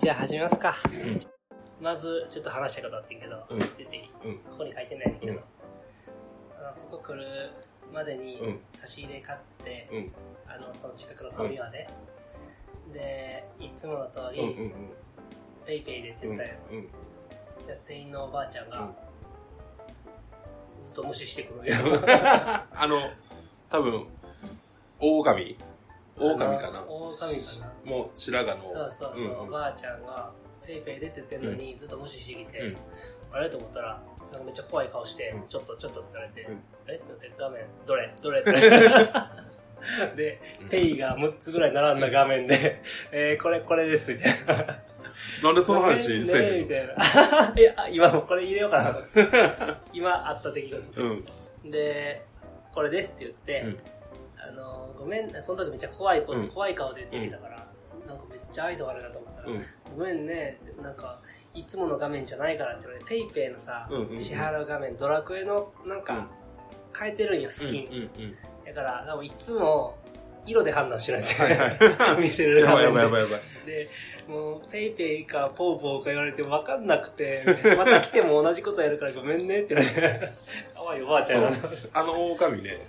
じゃあ始めますか。まず、ちょっと話したいことあってんけど、うん。出ていい？うん。ここに書いてないんだけど、うん。あのここ来るまでにうん。差し入れ買って、うん。あの、その近くのファミマで、で、いつもの通り、うんうんペイペイでってうん。言ったよ。うん。で店員のおばあちゃんが、うん。ずっと無視してくるよ。あの多分狼狼かな。狼かな。もう白髪の。そうそうそう、んん。おばあちゃんがペイペイでって言ってんのに、ずっと無視してきて、うん。あれ？と思ったらなんかめっちゃ怖い顔して、うん。ちょっとちょっとって言われて、うん。あれ？って言って画面どれ？どれ？って。で、うん。ペイが6つぐらい並んだ画面で、えー、これこれですみたいな。なんでその話せねえへんみたいな。いや今もこれ入れようかな 今あった出来事、うん。でこれですって言って、うんあのごめんその時めっちゃ怖いこと、うん。怖い顔で言ってきたから、なんかめっちゃ愛想悪いなと思ったら、うん。ごめんねなんかいつもの画面じゃないからって言われてペイペイのさ、うんうんうん。支払う画面ドラクエのなんか変えてるんよスキン、うんうんだから多分いつも色で判断しないと、はいは 見せる画面で。ばいやばいやばいでもうペイペイかポーポーか言われて分かんなくてまた来ても同じことやるからごめんねって言われてかわいいおばあちゃんあの狼ね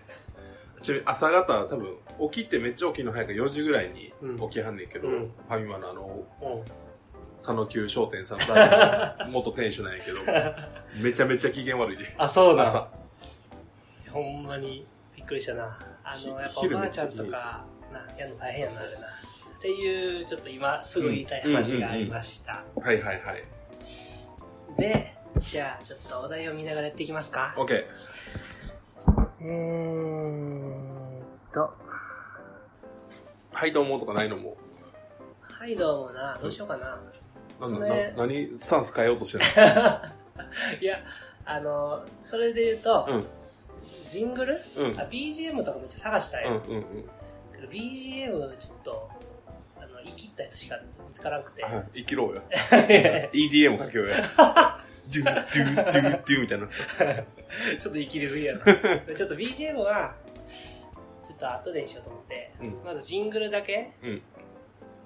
ちなみに朝方多分起きてめっちゃ起きるの早く4時ぐらいにうん。起きはんねんけど、うん。ファミマのあのうん。佐野急商店さんさ 元店主なんやけどめちゃめちゃ機嫌悪いで。あそうだ朝。ほんまにびっくりしたな。あひのやっぱお昼ばあちゃんとかなやるの大変やなあれな。っていうちょっと今すぐ言いたい話がありました、はいはいはい。でじゃあちょっとお題を見ながらやっていきますか。OK えーっと。はいどうもとかないのも。はいどうもな。どうしようかな、なんだな何スタンス変えようとしてる いやあのそれで言うと、のジングル、うん。うんあ BGM とかめっちゃ探したい、うんうんうん。けど BGM ちょっとあの生きったやつしか見つからなくて、はい生きろうよ。EDM かけようよ。ド ゥドゥドゥドゥみたいな。ちょっと生きりすぎやな。でちょっと BGM はちょっと後でにしようと思って、うん。まずジングルだけうん。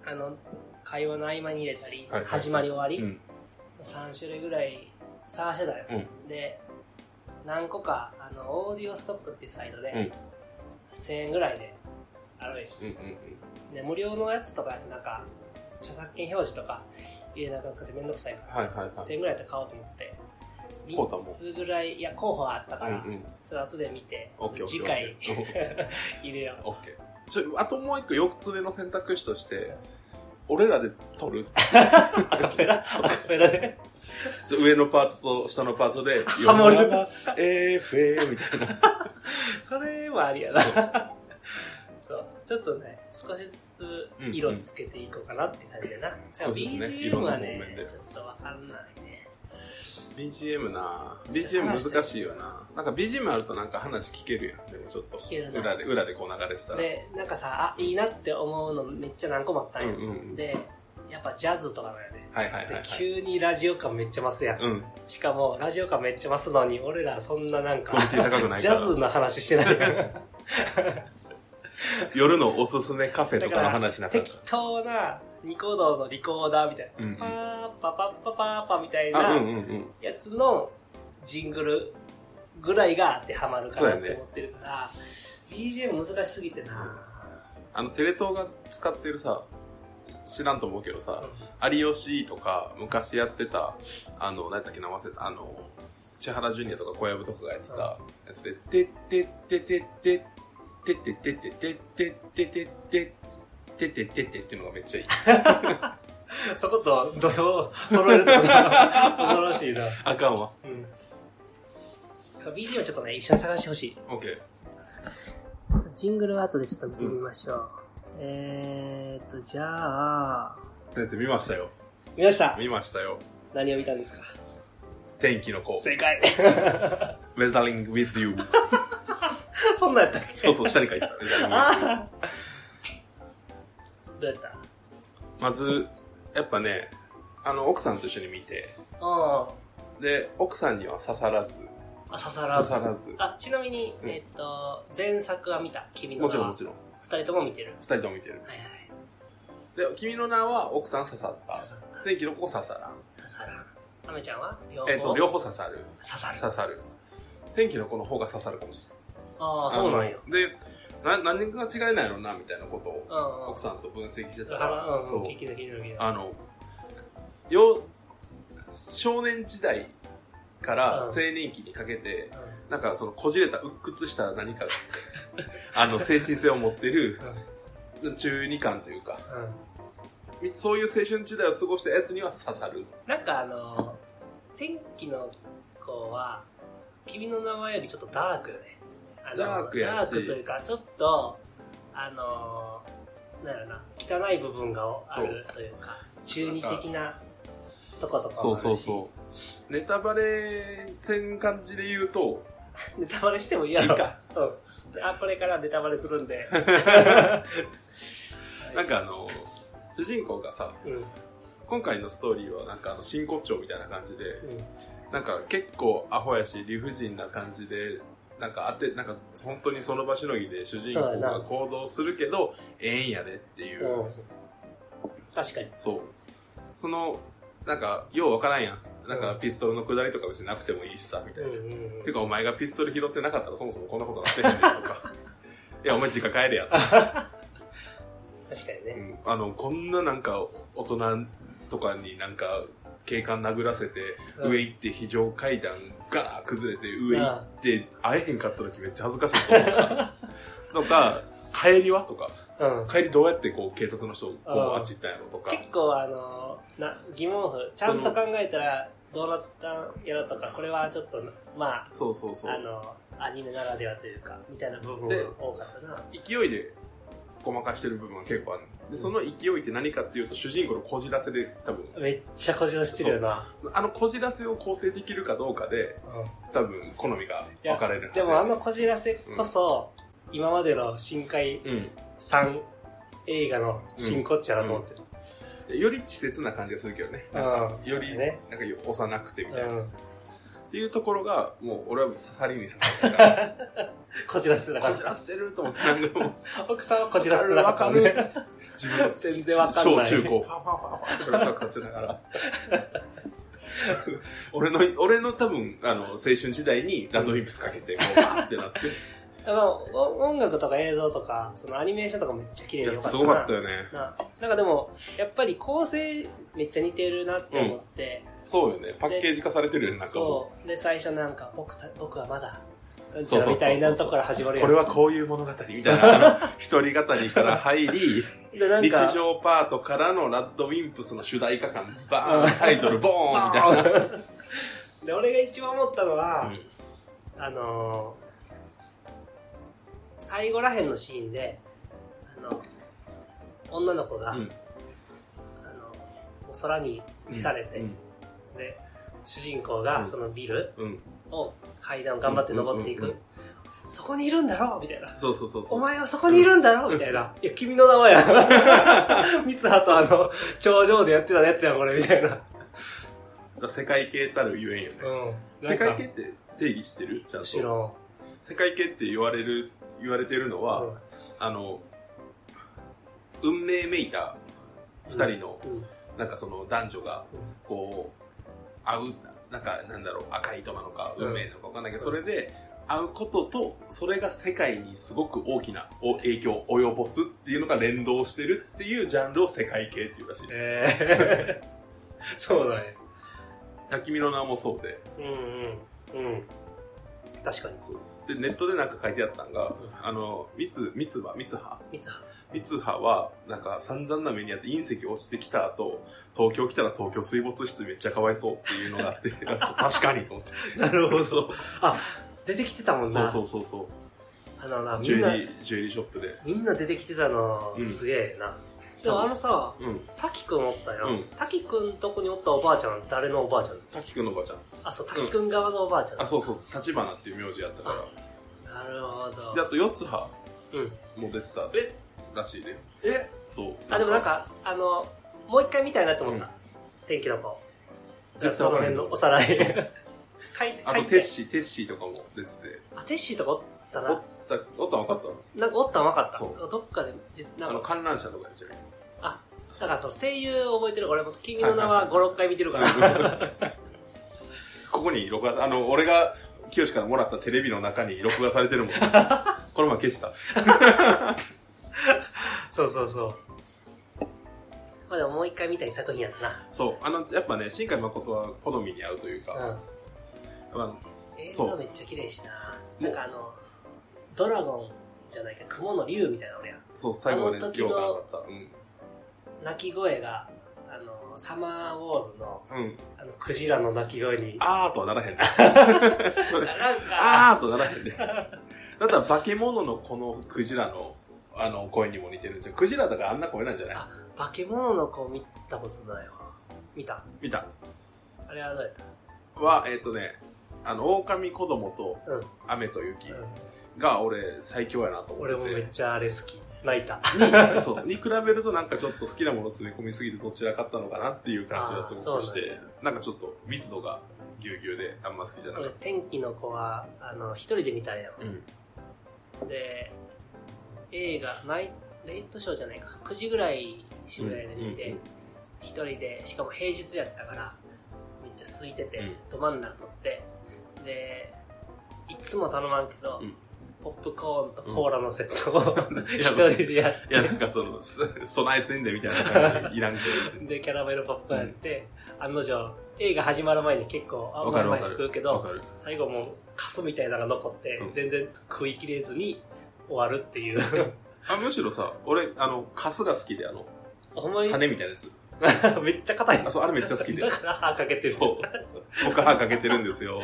あの会話の合間に入れたり、はいはい始まり終わり、うん。3種類ぐらい探してたよ、うん。で何個かあのオーディオストックっていうサイトで、うん。1000円ぐらいであるんようんうんで無料のやつとかやってなんか著作権表示とか入れなくてめんどくさいから、はいはいはい。1000円ぐらいやったら買おうと思って。買うたもん3つぐらいいや候補はあったから、うんうん。ちょっと後で見て次回入れようオッケー。ちょあともう一個4つ目の選択肢として俺らで撮る。アカペラ？アカペラで？上のパートと下のパートでハモる。世の中 AFA みたいな。それはありやなちょっとね少しずつ色つけていこうかなって感じでな、少しずつね BGM はねちょっとわかんないね。BGM な BGM 難しいよな。なんか BGM あるとなんか話聞けるやん。でもちょっと裏で裏でこう流れてたら。でなんかさあいいなって思うのめっちゃ何個もあったんよ、うんうんうん。でやっぱジャズとかだよね。はいはいはい、ではい、急にラジオ感めっちゃ増すやん、うん。しかもラジオ感めっちゃ増すのに俺らそんななんかジャズの話してないやん 夜のおすすめカフェとかの話なかっ適当なニコ動のリコーダーみたいな、うんうん。パーパパッパパーパみたいなうんうんうん。やつのジングルぐらいが当てはまるかなってそうやね思ってるから、BGM 難しすぎてな、あのテレ東が使ってるさ知らんと思うけどさ、有吉とか昔やってたあの何やったっけ名忘れたあの千原ジュニアとか小籔とかがやってたやつで「てってってってってってってってってってってってってってててててっていうのがめっちゃいい。そこと土俵揃えるってことは恐ろしいな。あかんわ。うん。BGM ちょっとね、一緒に探してほしい。オッケー。ジングルは後でちょっと見てみましょう。えーっと、じゃあ、先生見ましたよ。見ました見ましたよ。何を見たんですか天気の子。正解 Weathering with you. そんなんやったっけ？そうそう、下に書いてた。どうやった？まず、やっぱね、あの、奥さんと一緒に見て、あで、奥さんには刺さらず、あ、刺さら刺ず。さらず。あ、ちなみに、うんえーっと、前作は見た？君の名はもちろんもちろん。二人とも見てる？二人とも見てる。はいはい。で、君の名は奥さん刺さった刺。さった。天気の子刺さらん。刺さらん。アメちゃんは？両方？えっ、と、両方刺さる。刺さる。刺さる。天気の子の方が刺さるかもしれない。ああ、そうなんや。で、な、何が違いないのな、みたいなことを。奥さんと分析してたから。あの、よ、少年時代からうん青年期にかけて、うなんかそのこじれた鬱屈した何か、あの、精神性を持ってる中二感というか、うんそういう青春時代を過ごしたやつには刺さる。なんかあの、天気の子は、君の名前よりちょっとダークよね。あのダークやしダークというか、ちょっと、あの、なんやろな、汚い部分があるというか、中二的なとことかもあるし。そうそうそう。ネタバレせん感じで言うと、ネタバレしてもいいやろ。いいかうん。あ、これからネタバレするんで。なんかあの、主人公がさ、うん。うん。今回のストーリーはなんかあの真骨頂みたいな感じで、なんか結構アホやし理不尽な感じで、なんか当て、なんか本当にその場しのぎで主人公が行動するけど、ええんやでっていう、うん。確かに。そう。その、なんか、ようわからんやん。なんかピストルの下りとか別になくてもいいしさ、みたいな。うんうんうんてかお前がピストル拾ってなかったらそもそもこんなことなってへんねんとか。いや、お前実家帰れやとか。確かにうね。んあの、こんななんか大人とかになんか警官殴らせて、うん上行って非常階段ガー崩れて上行って会えへんかった時めっちゃ恥ずかしいと思った。とか、帰りはとか、うん。帰りどうやってこう警察の人こううんあっち行ったんやろとか。結構あのな疑問符ちゃんと考えたらどうなったんやろとかこれはちょっとまそうそうそうああ。のアニメならではというかみたいな部分でが多かったな勢いでごまかしてる部分が結構あるでその勢いって何かっていうと主人公のこじらせで多分。めっちゃこじらしてるよな。あのこじらせを肯定できるかどうかでうん。多分好みが分かれるはず。でもあのこじらせこそ、今までの深海うん。3映画の真骨頂だと思ってる、より稚拙な感じがするけどね。なんかうんよりね。なんか幼くてみたいな、っうん。ていうところがもう俺は刺さりに刺さったから こじらせてたかこじらせてると思ってなんかも。奥さんはこじらせてなかった自分の全然わかんない。小中高。ファンファンファンファンってフラフラさせながら。俺の俺の多分あの青春時代にラッドウィンプスかけてこうバーってなって。あのお音楽とか映像とかそのアニメーションとかめっちゃ綺麗でよかったな。すごかったよね。ななんかでもやっぱり構成めっちゃ似てるなって思って、そうよね。パッケージ化されてるよねなんかもそう。で最初なんか僕た僕はまだうんちそうそうそうそう。ゃらみたいなとこから始まるこれはこういう物語みたいな。一人語りから入り 日常パートからのラッドウィンプスの主題歌感バーンタイトル ボーンみたいな。で俺が一番思ったのは、うん。あのー最後らへんのシーンであの女の子が、うん。あのお空に召されて、うん。で主人公がうん。そのビルうんを階段を頑張って登っていく、うんうんそこにいるんだろ？みたいな。そうそうそうそう。お前はそこにいるんだろ？みたいな。いや、君の名前や。三葉とあの、頂上でやってたやつやん、これ、みたいな。世界系たるゆえんよね、うん。世界系って定義してる？ちゃんと。知らん。世界系って言われる言われてるのは、あの運命めいた二人の、うん。なんかその男女がこう会うなんかなんだろう赤い糸なのかうん運命なのか分かんないけど、それで会うこととそれが世界にすごく大きなお影響を及ぼすっていうのが連動してるっていうジャンルを世界系っていうらしい、えー、そうだね。君の名もそうでうんうん。うん。確かに。でネットでなんか書いてあったんが、んあの三つ三つ葉三つ葉三葉。三つ葉はなんか散々な目にあって隕石落ちてきた後東京来たら東京水没してめっちゃかわいそうっていうのがあって あそう確かにと思ってなるほそど。あ、出てきてたもんな。そうそうそうそうあのな、みジュんな、エリージュエリーショップでみんな出てきてたの、うんすげえな。でもあのさ、うん滝くんおったよ。うん滝くんとこにおったおばあちゃん、誰のおばあちゃん？滝くんのおばちゃんあ、そう、滝くん側のおばあちゃん。あそうそう立花っていう名字やったからなるほど。であと四葉うん。も出てたえらしいねえ？そうあ、でもなんか、あの、もう一回見たいなと思った。うん天気の子。絶対その辺のおさらい。書いて、あと。テッシーテッシーとかも出ててあ、テッシーとかおったおな。ったおったん分かったなんかおったん分かった。そどっかで、なんか、あの観覧車とかやっちゃうあ、だからその声優覚えてる俺も君の名は5、6回見てるから。ここに録画、あの、俺が、清からもらったテレビの中に録画されてるもん。この前消した。そうそうそう。まあでももう一回見たい作品やったな。そう。あの、やっぱね、新海誠は好みに合うというか、うん。あの映そう画めっちゃ綺麗しな。なんかあの、ドラゴンじゃないか、雲の竜みたいな俺やん。そう、最後までった。うん。鳴き声が、あの、サマーウォーズの、うん。あの、クジラの鳴き声に。あーとはならへんね。なんか、あーとならへんね。だったら化け物のこのクジラの、あの、声にも似てるんじゃん。クジラだからあんな声なんじゃない？あ化け物の子見たことないわ。見た？見た。あれはどうやったは、えっ、とね、あの、狼子供とうん。雨と雪うんが俺最強やなと思ってて。俺もめっちゃあれ好き。泣いた。に そう。に比べるとなんかちょっと好きなもの詰め込みすぎてどちらかったのかなっていう感じがすごくして、なんかちょっと密度がぎゅうぎゅうであんま好きじゃなか俺っ、天気の子は、あの、一人で見たんやた。うん。で、映画、ナイレイトショーじゃないか、9時ぐらい、渋谷で見て一人で、しかも平日やったから、めっちゃ空いてて、うん。ど真ん中取って、で、いつも頼まんけど、うん。ポップコーンとコーラのセットを、い一や人でやって、いや、なんかその、す 備えてんでみたいな感じでいらんけど。で、キャラメルポップコーンやって、案の定、映画始まる前に結構、あわかるわか前に食うけど。最後もうカスみたいなのが残って、うん。全然食い切れずに終わるっていう。あ、むしろさ、俺、あの、カスが好きで、あの、ほんまに？羽みたいなやつ。めっちゃ硬いあ、そう、あれめっちゃ好きでだ。から歯かけてる。そう。僕歯かけてるんですよ。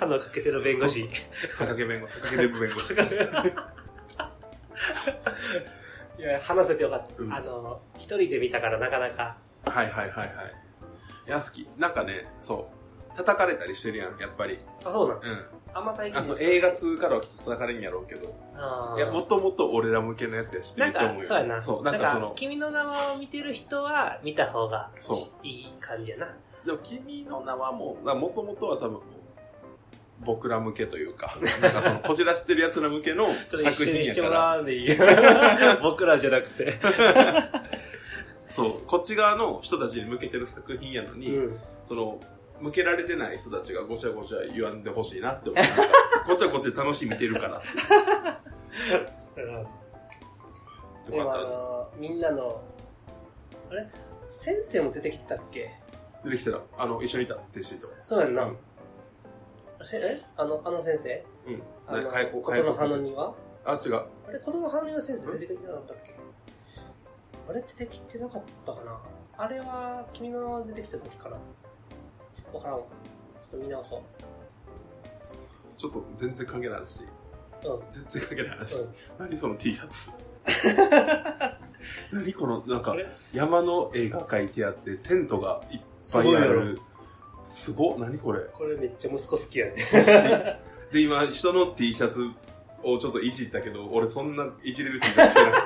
歯のかけてる弁護士。歯かけ弁護、歯かけデブ弁護士。いや、話せてよかった。うんあの、一人で見たからなかなか。はいはいはいはい。いや、好き。なんかね、そう。叩かれたりしてるやん、やっぱり。あ、そうなん？うん。あんま最近あ、そう、映画2からはきっと叩かれんやろうけど。あーいや、もともと俺ら向けのやつやしってなんかめっちゃ思う、よ。そうやな。そう、なんかその、君の名はを見てる人は見た方がそういい感じやな。でも君の名はもう、もともとは多分、僕ら向けというか、なんかその、こじらしてる奴ら向けの作品やから、僕らじゃなくて。そう、こっち側の人たちに向けてる作品やのに、うん。その、向けられてない人たちがごちゃごちゃ言わんでほしいなって思う。なんかこっちはこっちで楽しい見てるから。うんよでもあの、みんなの、あれ？先生も出てきてたっけ？た。出てきたら、あの、一緒にいた、テッシーと。そうやんな。うんせえ？あの、あの先生？うん。あの、琴の葉の庭？あ、違う。あれ、琴の葉の庭先生出てきてなかったっけ？あれ出てきてなかったかなあれは、君の出てきた時かなわからんわ。ちょっと見直そう。ちょっと全然関係ない話。うん。全然関係ない話。うん何その T シャツ。何この、なんかあれ、山の絵が描いてあって、テントがいっすぱいある。すごっ、何これ？これめっちゃ息子好きやね。欲しいで、今、人の T シャツをちょっといじったけど、俺そんないじれる T シャツじゃなかっ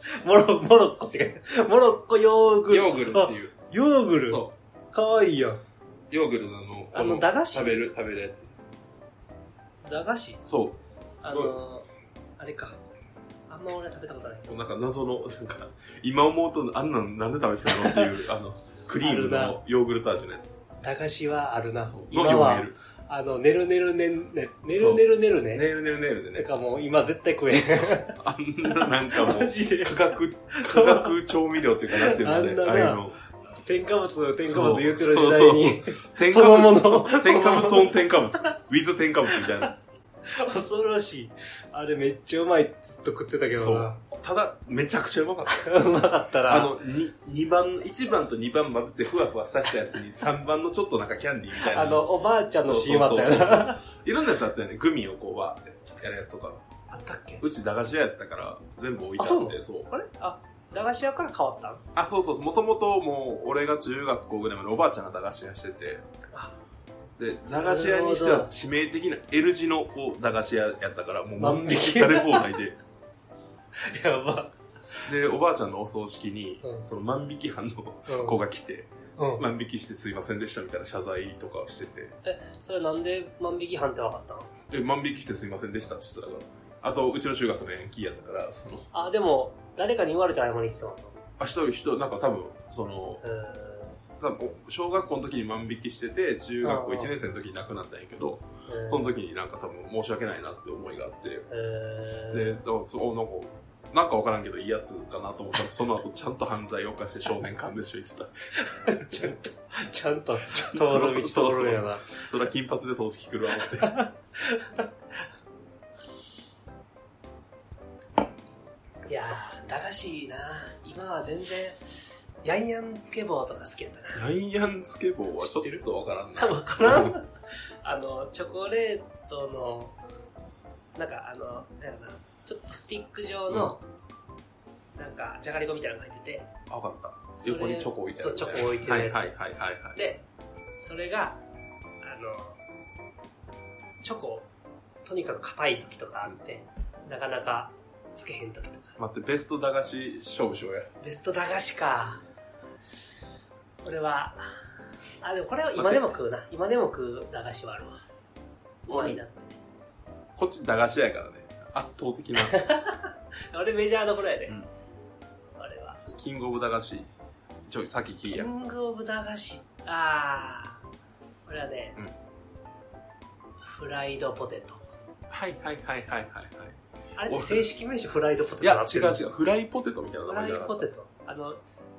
モロ、モロッコって書いてあるモロッコヨーグた。ル。ヨーグルっていう。ヨーグル？そかわいいやん。う。ヨーグルのあの、あのこ駄菓子？食べる、食べるやつ。駄菓子？そあの、あれか。あんま俺食べたことない。う。なんか謎の、なんか、今思うとあんなんなんで食べてたのっていう、あの、クリームのヨーグルト味のやつ。駄菓子はあるな。の今は。あの、ねるねるねんね、ねるねるねるね。ネイルネイルネイルでね。てかもう今絶対食えん。あんななんかもう マ、ジで。化学、化学調味料っていうかなんていうのあれ、あ。添加物、添加物言うてる時代に、添そのもの添加物オン添加物。ウィズ添加物みたいな。恐ろしい。あれめっちゃうまいずっと食ってたけどな。ただ、めちゃくちゃうまかった。うまかったな。あの、に二番、1番と2番混ぜてふわふわさしたやつに3番のちょっとなんかキャンディーみたいな。あの、おばあちゃんの CM あったよそうそうそうな。いろんなやつあったよね。グミをこうわーってやるやつとか。あったっけ？うち駄菓子屋やったから全部置いてあって、そう。あれ？あ、駄菓子屋から変わったんあ、そうそう。もともともう、俺が中学校ぐらいまでおばあちゃんが駄菓子屋しててあ、で、駄菓子屋にしては致命的な L 字のこう駄菓子屋やったから、もう万引きされ放題で。やば。で、おばあちゃんのお葬式に、うんその万引き犯のうん子が来て、うん。万引きしてすいませんでしたみたいな謝罪とかをしてて、え、それなんで万引き犯って分かったの？で、万引きしてすいませんでしたって言ってたから、あと、うちの中学の延期やったから、その、あ、でも、誰かに言われて謝りに来たの？あ、一人、一人、なんか多分、その、え多分小学校の時に万引きしてて、中学校ああ1年生の時に亡くなったんやけど、ー、その時になんか多分申し訳ないなって思いがあって、えー、で、だからそう、なんか、なんかわからんけどいいやつかなと思ったら、その後ちゃんと犯罪を犯して少年館で一緒に行ってた。ちゃんと、ちゃんと通通る道通るんやな。それは金髪で葬式来るわ思って。いやー、駄菓子いいな今は全然、ヤンヤンつけ棒とか好きやったな。ヤンヤンスケボーはちょっとわからんな。わからん？あの、チョコレートの、なんかあの、なんやろな、ちょっとスティック状の、なんか、じゃがりこみたいなのが入ってて、あ、わかった。横にチョコ置いてある。そうチョコ置いてるやつはいはいはいはいはい。で、それが、あの、チョコ、とにかく硬い時とかあって、なかなかつけへん時とか。待って、ベスト駄菓子勝負しようや。ベスト駄菓子か。これは、あ、でもこれは今でも食うな。今でも食う駄菓子はあるわ。うまいなって。こっち駄菓子屋やからね。圧倒的な。俺メジャーどころやで。うんあれは。キングオブ駄菓子。ちょ、さっき聞いや。キングオブ駄菓子。ああ。これはね、うんフライドポテト。はいはいはいはいはいはい。あれ正式名称フライドポテトいや、違う違う。フライポテトみたいなフライ名前じゃなかっドポテト。あの、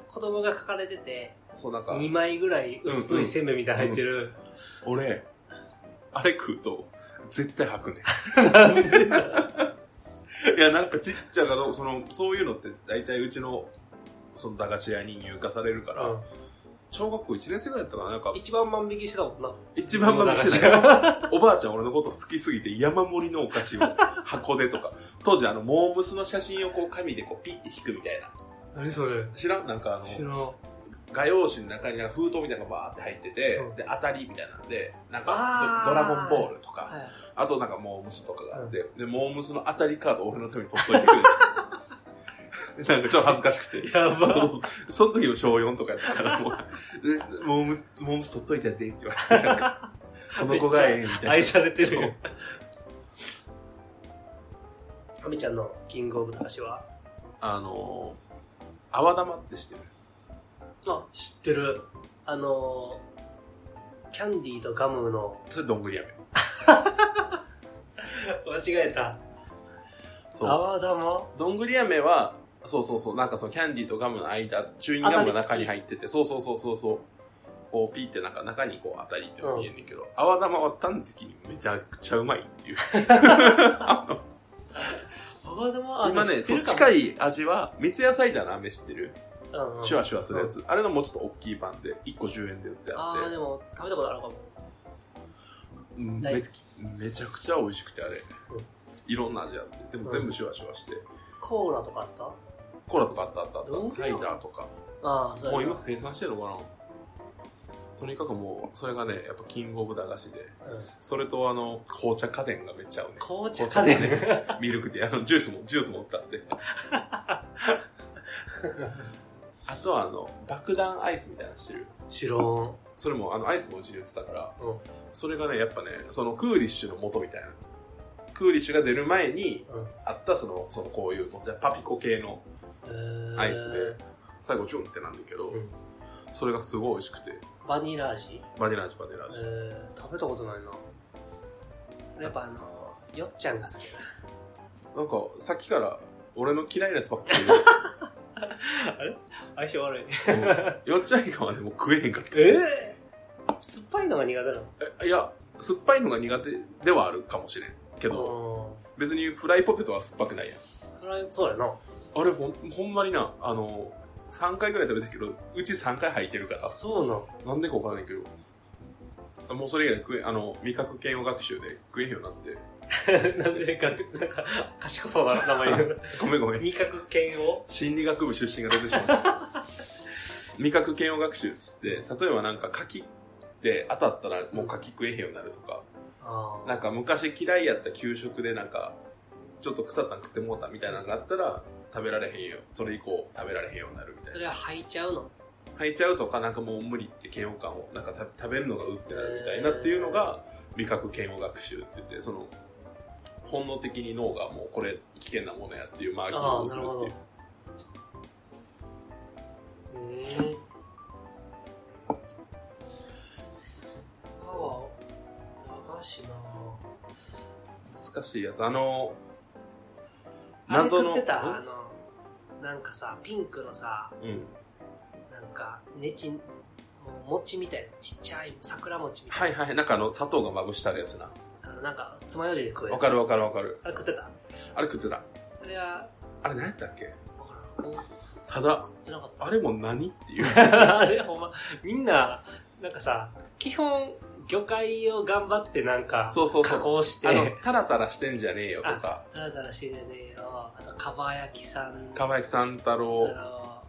子供が書かれてて、た。そうなんか、2枚ぐらい薄いせんべいみたいなの入ってる。俺、あれ食うと、絶対吐くね。なんでだ？いや、なんかちっちゃいから、その、そういうのって大体うちの、その駄菓子屋に入荷されるから、うん小学校1年生ぐらいだったかななんか、一番万引きしてたもんな。一番まして ない。おばあちゃん俺のこと好きすぎて山盛りのお菓子を 箱でとか、当時あの、モームスの写真をこう紙でこうピッて引くみたいな。何それ？知らん？なんかあ知の、らん。画用紙の中に封筒みたいなのがバーって入ってて、うんで、当たりみたいなんで、なんあかード、ドラゴンボールとか、はいあとなんかモームスとかがあって、で、モームスの当たりカードを俺のために取っといてくれて。なんかちょっと恥ずかしくて。やばそうその時も小4とかやったから、もう、えモームス、モームス取っといてやってって言われて、なんか、この子がええみたいな。愛されてるよそう。あみちゃんのキングオブ駄菓子は？あのー、泡玉って知ってる？あ、知ってる。あのー、キャンディーとガムの、それどんぐり飴。間違えた。そう。泡玉？どんぐり飴は、そうそうそう、なんかそのキャンディーとガムの間、チューインガムが中に入ってて、そうそうそうそうそう。こうピーってなんか中にこう当たりっていうのが見えんねんけど、泡玉は端的にめちゃくちゃうまいっていう。泡玉？あ今ね、そ近い味は、三ツ矢サイダーの飴知ってる？うんうん。シュワシュワするやつ。あれのもうちょっと大きい版で、1個10円で売ってあああ、ってでも食べたことあるかも。うん大好き。め、めちゃくちゃ美味しくてあれ。うん。いろんな味あって、でも全部シュワシュワして。コーラとかあった？コーラとかあったあったあった。サイダーとか。ああ、そうもう今生産してるのかなとにかくもう、それがね、やっぱキングオブ駄菓子で、うんそれとあの、紅茶家電がめっちゃ合うね。紅茶紅家電。ね。ミルクティー、あの、ジュースも、ジュースも売ったって。あとはあの、爆弾アイスみたいなのしてる？知らん。それもあの、アイスもうちで売ってたから、うん。それがね、やっぱね、そのクーリッシュの元みたいな。クーリッシュが出る前にうんあったその、そのこういう、じゃあパピコ系のアイスで、最後チュンってなんだけど、うんそれがすごい美味しくて、バニラ味？バニラ味バニラ味。えー、食べたことないな。やっぱあの、よっちゃんが好きやなんか、さっきから俺の嫌いなやつばっかりな。相性悪い。で、よっちゃんいかはね、もう食えへんかった。え酸っぱいのが苦手なの？えいや、酸っぱいのが苦手ではあるかもしれん。けど、別にフライポテトは酸っぱくないやん。うん。そうやな。あれほん、ほんまにな、あの、3回ぐらい食べたけど、うち3回入ってるからあ、、そうなん。なんでかわからないけど、もうそれ以来食え、あの、味覚嫌悪学習で食えへんようになって、なんでか、なんか、賢そうな名前言う。ごめんごめん。味覚系を心理学部出身が出てしまった。味覚嫌悪学習っつって、例えばなんか柿って当たったらもう柿食えへんようになるとか、あなんか昔嫌いやった給食でなんか、ちょっと腐ったの食ってもうたみたいなのがあったら、食べられへんよ。それ以降食べられへんようになるみたいな。それは吐いちゃうの？吐いちゃうとかなんかもう無理って嫌悪感をなんか食べるのがうってなるみたいなっていうのが味覚嫌悪学習って言ってその本能的に脳がもうこれ危険なものやっていうマーキングをするっていう。うん他は駄菓子な難しいやつ。あのあれ謎の。食ってた？あの、なんかさ、ピンクのさ、うん。なんか、ねち、もう餅みたいな、ちっちゃい桜餅みたいな。はいはい。なんかあの、砂糖がまぶしてあるやつな。あの、なんか、つまようじで食うやつ。わかるわかるわかる。あれ食ってた？あれ食ってた。あれは、あれ何やったっけ？ただ。あれも何っていう。あれほんま、みんな、なんかさ、基本、魚介を頑張ってなんか、そうそうそう加工して、あの、タラタラしてんじゃねえよとか、だらだらしてねえよ。あと、かば焼きさん。かばやきさん太あ郎、の、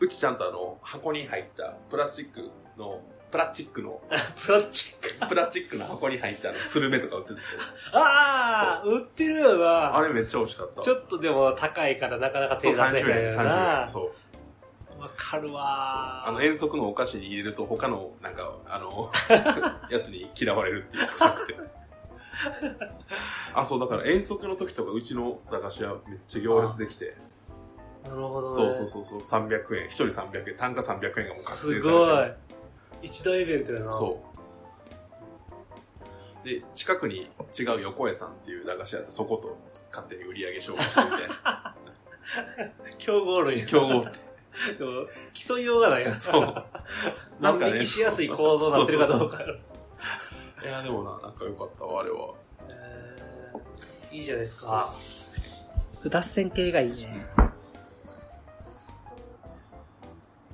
うちちゃんとあの、箱に入ったプラスチックの、プラスチックの、プロチック。プラスチックの箱に入ったあのスルメとか売ってて、ああ売ってるよな。あれめっちゃ美味しかった。ちょっとでも高いからなかなかそう、手出せへん30円、よ30な円。。そう。わかるわあの、遠足のお菓子に入れると他の、なんか、あの、やつに嫌われるっていう、臭くて。あ、そう、だから遠足の時とかうちの駄菓子屋めっちゃ行列できて、なるほどね。そうそうそうそう、300円、1人300円、単価300円がもう確定されてるすごい。一大イベントやな。そう。で、近くに違う横江さんっていう駄菓子屋ってそこと勝手に売り上げ勝負してみたいな。競合類。競合って。でも、競いようがないよな。そう。万引きしやすい構造になってるかどうか。いや、でもな、なんか良かったわ、あれは。えーいいじゃないですか。脱線系がいいね。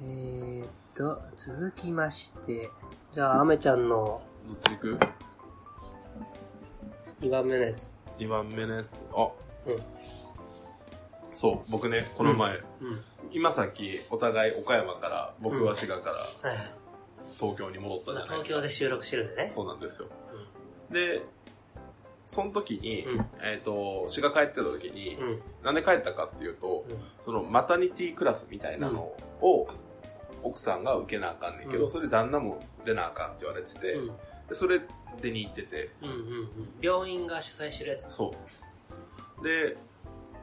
えーっと、続きまして、じゃあ、アメちゃんのどっち行く？2番目のやつ。?2 番目のやつ。あ、うんそう、僕ね、この前、うん。今さっきお互い岡山から、僕は滋賀から。東京に戻ったじゃないですか。東京で収録してるんでね。そうなんですよ。で、その時に、うんえっ、と、滋賀帰ってた時に、うん。なんで帰ったかっていうと、そのマタニティクラスみたいなのを、奥さんが受けなあかんねんけど、うんそれ旦那も出なあかんって言われてて、うん。でそれ出に行ってて、うんうんうん。病院が主催してるやつ。そう。で、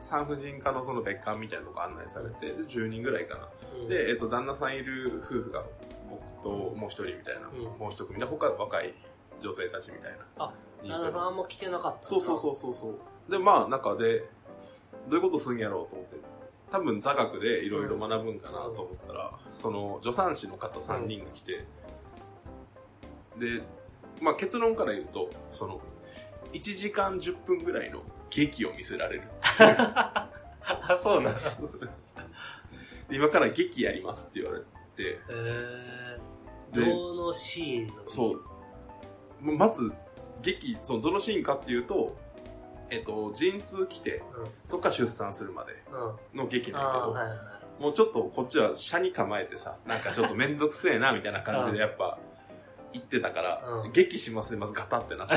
産婦人科のその別館みたいなとこ案内されて、で、10人ぐらいかな。うん、で、えっ、と、旦那さんいる夫婦が僕ともう一人みたいな、うんもう一組で、他若い女性たちみたいな。あ、旦那さんあんま来てなかった。そうそうそうそうそう。で、まあ、中で、どういうことすんやろうと思って、多分座学でいろいろ学ぶんかなと思ったら、その、助産師の方3人が来て、で、まあ結論から言うと、その、1時間10分ぐらいの劇を見せられる。あ、そうなんだ。で 今から劇やりますって言われて、えー、でどのシーンの？そう。まず、劇、その、どのシーンかっていうと、えっと、陣痛来て、うん。そっから出産するまでうん。の劇なんやけど、あーはいはいはい。もうちょっとこっちは車に構えてさ、なんかちょっとめんどくせえな、みたいな感じでやっぱ、行ってたから、うん劇しますね、まずガタってなって、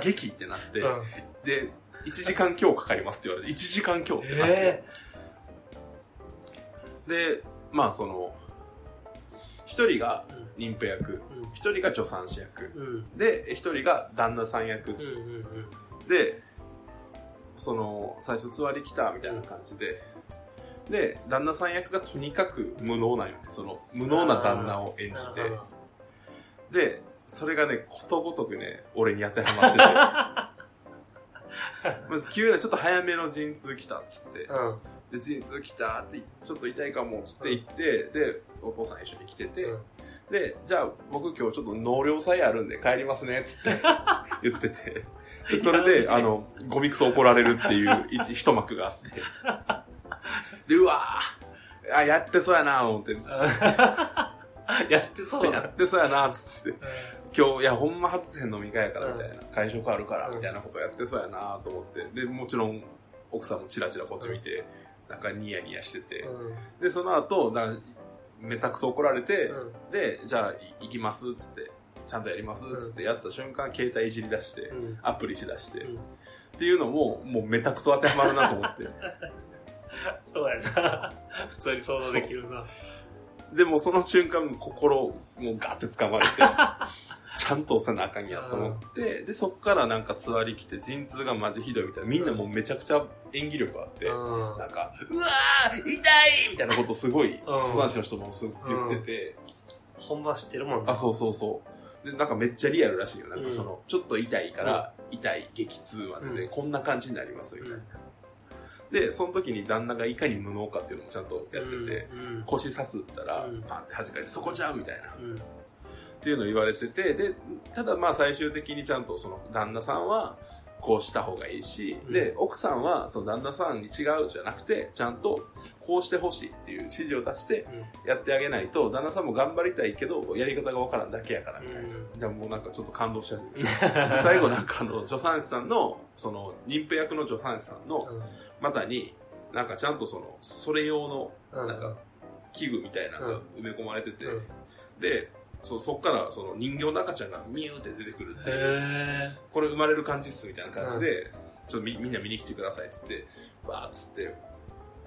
げ 劇ってなって、うん、で、1時間今日かかりますって言われて、1時間今日ってなって、えで、まあその、一人がー、妊婦役、うん。一人が助産師役、うん。で、一人が旦那さん役。で、その、最初座り来たみたいな感じで、で、旦那さん役がとにかく無能なんよね。その、無能な旦那を演じて。で、それがね、ことごとくね、俺に当てはまってて。まず急なちょっと早めの陣痛来たっつって。どうん。で、陣痛来たって、ちょっと痛いかもっつって行って、で、お父さん一緒に来てて、うん。で、じゃあ僕今日ちょっと納涼祭あるんで帰りますねっつって 言ってて、でそれで、あの、ゴミクソ怒られるっていう一一幕があって、で、うわぁ、あ、やってそうやなぁ思って、やってそうな。やってそうやなぁつって、今日、いや、ほんま初戦飲み会やからみたいな、会食あるからみたいなことやってそうやなぁと思って、で、もちろん奥さんもチラチラこっち見て、なんかニヤニヤしてて、うん。で、その後、だめたくそ怒られて、うん。で、じゃあ、い行きますっつって、ちゃんとやりますっつってやった瞬間、携帯いじり出して、うん。アプリしだして、うんっていうのも、もうめたくそ当てはまるなと思って。そうやな。普通に想像できるな。でもその瞬間、心、もうガッて掴まれて、ちゃんと押さなあかんやと思って、で、そっからなんかつわり来て、陣痛がマジひどいみたいな、みんなもうめちゃくちゃ演技力あって、うん。なんか、うわー痛いみたいなことすごい、登山士の人もす言ってて、本番知ってるもんな。あ、そうそうそう。で、なんかめっちゃリアルらしいよ。なんかその、ちょっと痛いから、痛い激痛までで、うん。こんな感じになりますみたいな。で、その時に旦那がいかに無能かっていうのもちゃんとやってて、うん。腰さすったらうん、パンって弾かれて、そこじゃんみたいな。うんっていうのを言われてて、で、ただまあ最終的にちゃんとその旦那さんはこうした方がいいし、うん。で、奥さんはその旦那さんに違うじゃなくて、ちゃんとこうしてほしいっていう指示を出してやってあげないと、旦那さんも頑張りたいけど、やり方がわからんだけやからみたいな。うん。でももうなんかちょっと感動しちゃって。最後なんかあの、助産師さんの、その、妊婦役の助産師さんの股に、なんかちゃんとその、それ用のうんなん。か器具みたいなのが埋め込まれてて、うん。で、そそっからその人形の赤ちゃんがミューって出てくるっていう、へこれ生まれる感じっすみたいな感じで、ちょっとみみんな見に来てくださいっつって、バーっつって、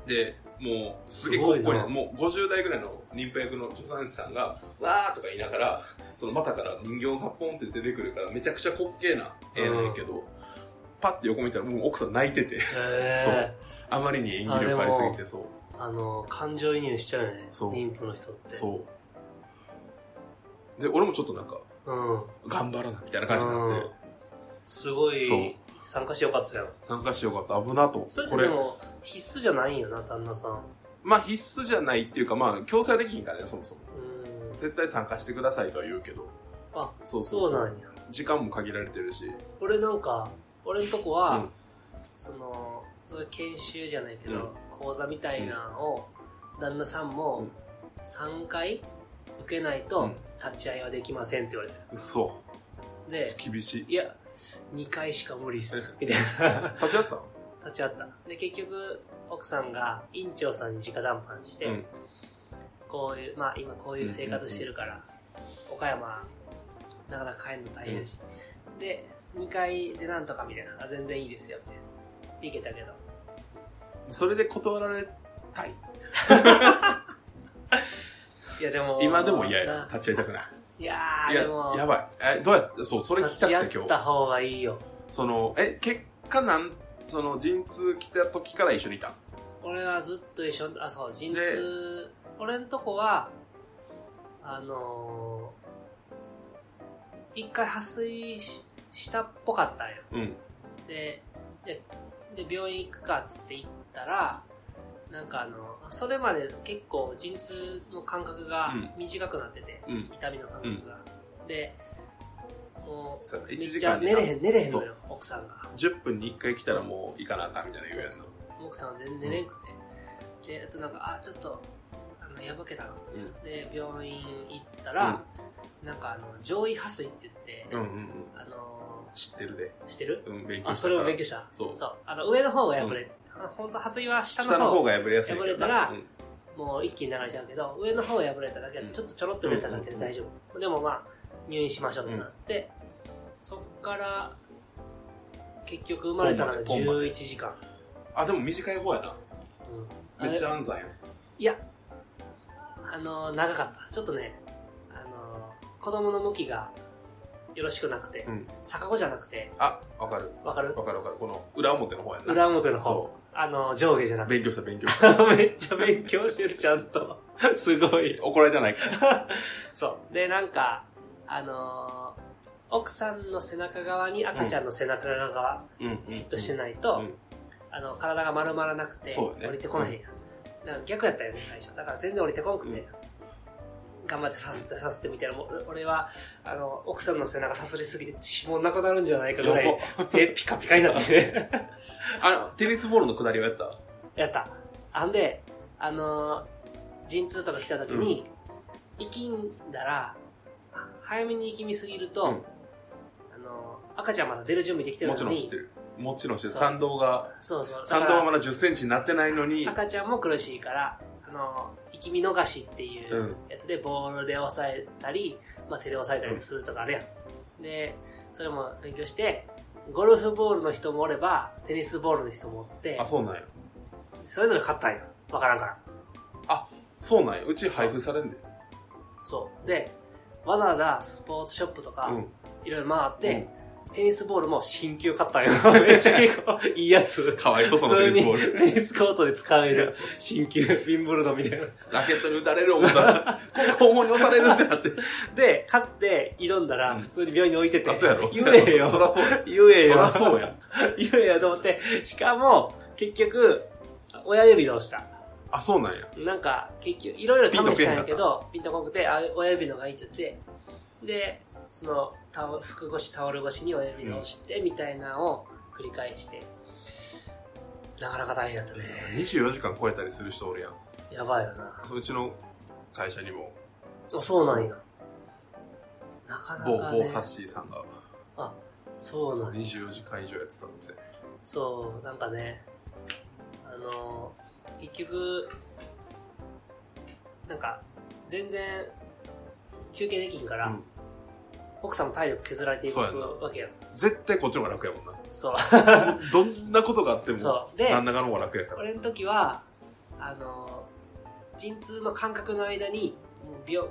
で、もうすげえすごいな。ここに、もう50代ぐらいの妊婦役の助産師さんが、わーとか言いながら、その股から人形がポンって出てくるから、めちゃくちゃ滑稽な絵なんやけど、パッて横見たらもう奥さん泣いてて、え あまりに演技力ありすぎて、そう。あの感情移入しちゃうよね。そう。妊婦の人って。そう。で、俺もちょっとなんか、うん。頑張らなみたいな感じになって、すごそう。い参加してよかったよ参加してよかった。危なと。思って。それっこれ、てでも必須じゃないんよな旦那さん。まあ必須じゃないっていうか、まあ強制はできひんからね、そもそも。うん。絶対参加してくださいとは言うけど。あそうそうそう。なんや。時間も限られてるし。俺なんか俺んとこは、うん。そのそれ研修じゃないけど、うん。講座みたいなのを旦那さんも3回受けないとうん。立ち会いはできませんって言われて嘘。で厳しい。いや2回しか無理っす。みたいな。立ち会った？の立ち会った。で結局奥さんが院長さんに直談判して、うん。こういうまあ今こういう生活してるから、岡山なかなか帰るの大変だし、で2回でなんとかみたいな。あ全然いいですよって。いけたけど。それで断られたい。いやでも今でも嫌や。な立ち会いたくない。いやいやーでも、やばい。え、どうやって、そう、それ聞き立ち会ったくて今日。た方がいいよその、え、結果なん、その、陣痛来た時から一緒にいた？俺はずっと一緒あそう陣で痛俺んとこはあのー、一回破水ししたっぽかったんようん。ででで病院行くかっつって行ったらなんかあのそれまで結構陣痛の間隔がうん。短くなってて、うん。痛みの間隔が、でもうめっ1時ちゃ寝れへん寝れへんのよ奥さんが。10分に1回来たらもう行かなあかんみたいな言うやつな。奥さんは全然寝れんくて、であとなんかあちょっとあの破けたのうん。で病院行ったら、なんかあの上位破水って言って、うんうんうん。あの知ってるで。知ってる？うん、勉強した。あそれを勉強した。そう。そう。あの上の方が破れ、あ本当破水は下の方下の方が破れやすい。破れたらうん。もう一気に流れちゃうけど上の方が破れただけでうん。ちょっとちょろっと出ただけで大丈夫、でもまあ入院しましょうってなって、そっから結局生まれたのがポンまで11時間、あ、でも短い方やな。うん。めっちゃ安産や。ん。いやあの長かった。ちょっとねあの子供の向きがよろしくなくて、うん。逆子じゃなくて。あ、わかる。わかる？わかるわかる。この裏表の方やな。裏表の方。そあの上下じゃなう。くて勉強した勉強した。めっちゃ勉強してるちゃんと すごい怒られてないから。そう。で、なんか、あのー奥さんの背中側に赤ちゃんの背中側がうんうん。フィットしてないと、うんあの、体が丸まらなくて、ね降りてこないやん。だから逆やったよね、最初。だから全然降りてこなくて、うん頑張ってさすってさすってみたいな、俺は、あの、奥さんの背中さすりすぎて指紋なくなるんじゃないかぐらい、手ピカピカになってて、あの、テニスボールの下りはやった？やった。あんで、あのー陣痛とか来た時に、生きんだら、早めに生き見すぎると、うんあのー赤ちゃんまだ出る準備できてるもちろん知ってる。もちろん知ってる。そう参道が、そうそう。だ参道がまだ10センチになってないのに、赤ちゃんも苦しいから、あのー生き見逃しっていううんやつでボールで押さえたり、まあ、手で押さえたりするとかあるやん。で、それも勉強して、ゴルフボールの人もおれば、テニスボールの人もおってあ、、そうなんや。それぞれ勝ったんよ。わからんから。そうなんや。うち配布されんねん。そう。で、わざわざスポーツショップとか、うん。いろいろ回って、テニスボールも新球買ったんよ。めっちゃ結構いいやつ。かわいそうそのテニスボール。テニスコートで使える新球、ウィンブルドンみたいな。ラケットに打たれる思ったら、肛門に押されるってなって。で、買って挑んだら、うん普通に病院に置いてて。あ、そうやろ言えよ。そらそうや。言えよ。そらそうや。言えよと思って。しかも、結局、親指の押した。あ、そうなんや。なんか、結局、いろいろ試したんやけど、ピンとこなくて、あ、親指のがいいって言って、で、その、タオ服越し、タオル越しに親指の押して、みたいなのを繰り返して、なかなか大変やったね。24時間超えたりする人おるやん。やばいよな。うちの会社にも、あ、そうなんや。なかなか、某、ね。某サッシーさんが、あ、そうなんや。24時間以上やってたって。そう、なんかね、あの、結局、なんか、全然、休憩できんから、うん奥さんも体力削られていくわけやん。絶対こっちの方が楽やもんな。そう。どんなことがあっても、そう。で、旦那がの方が楽やから。俺の時は、あの、陣痛の間隔の間に、病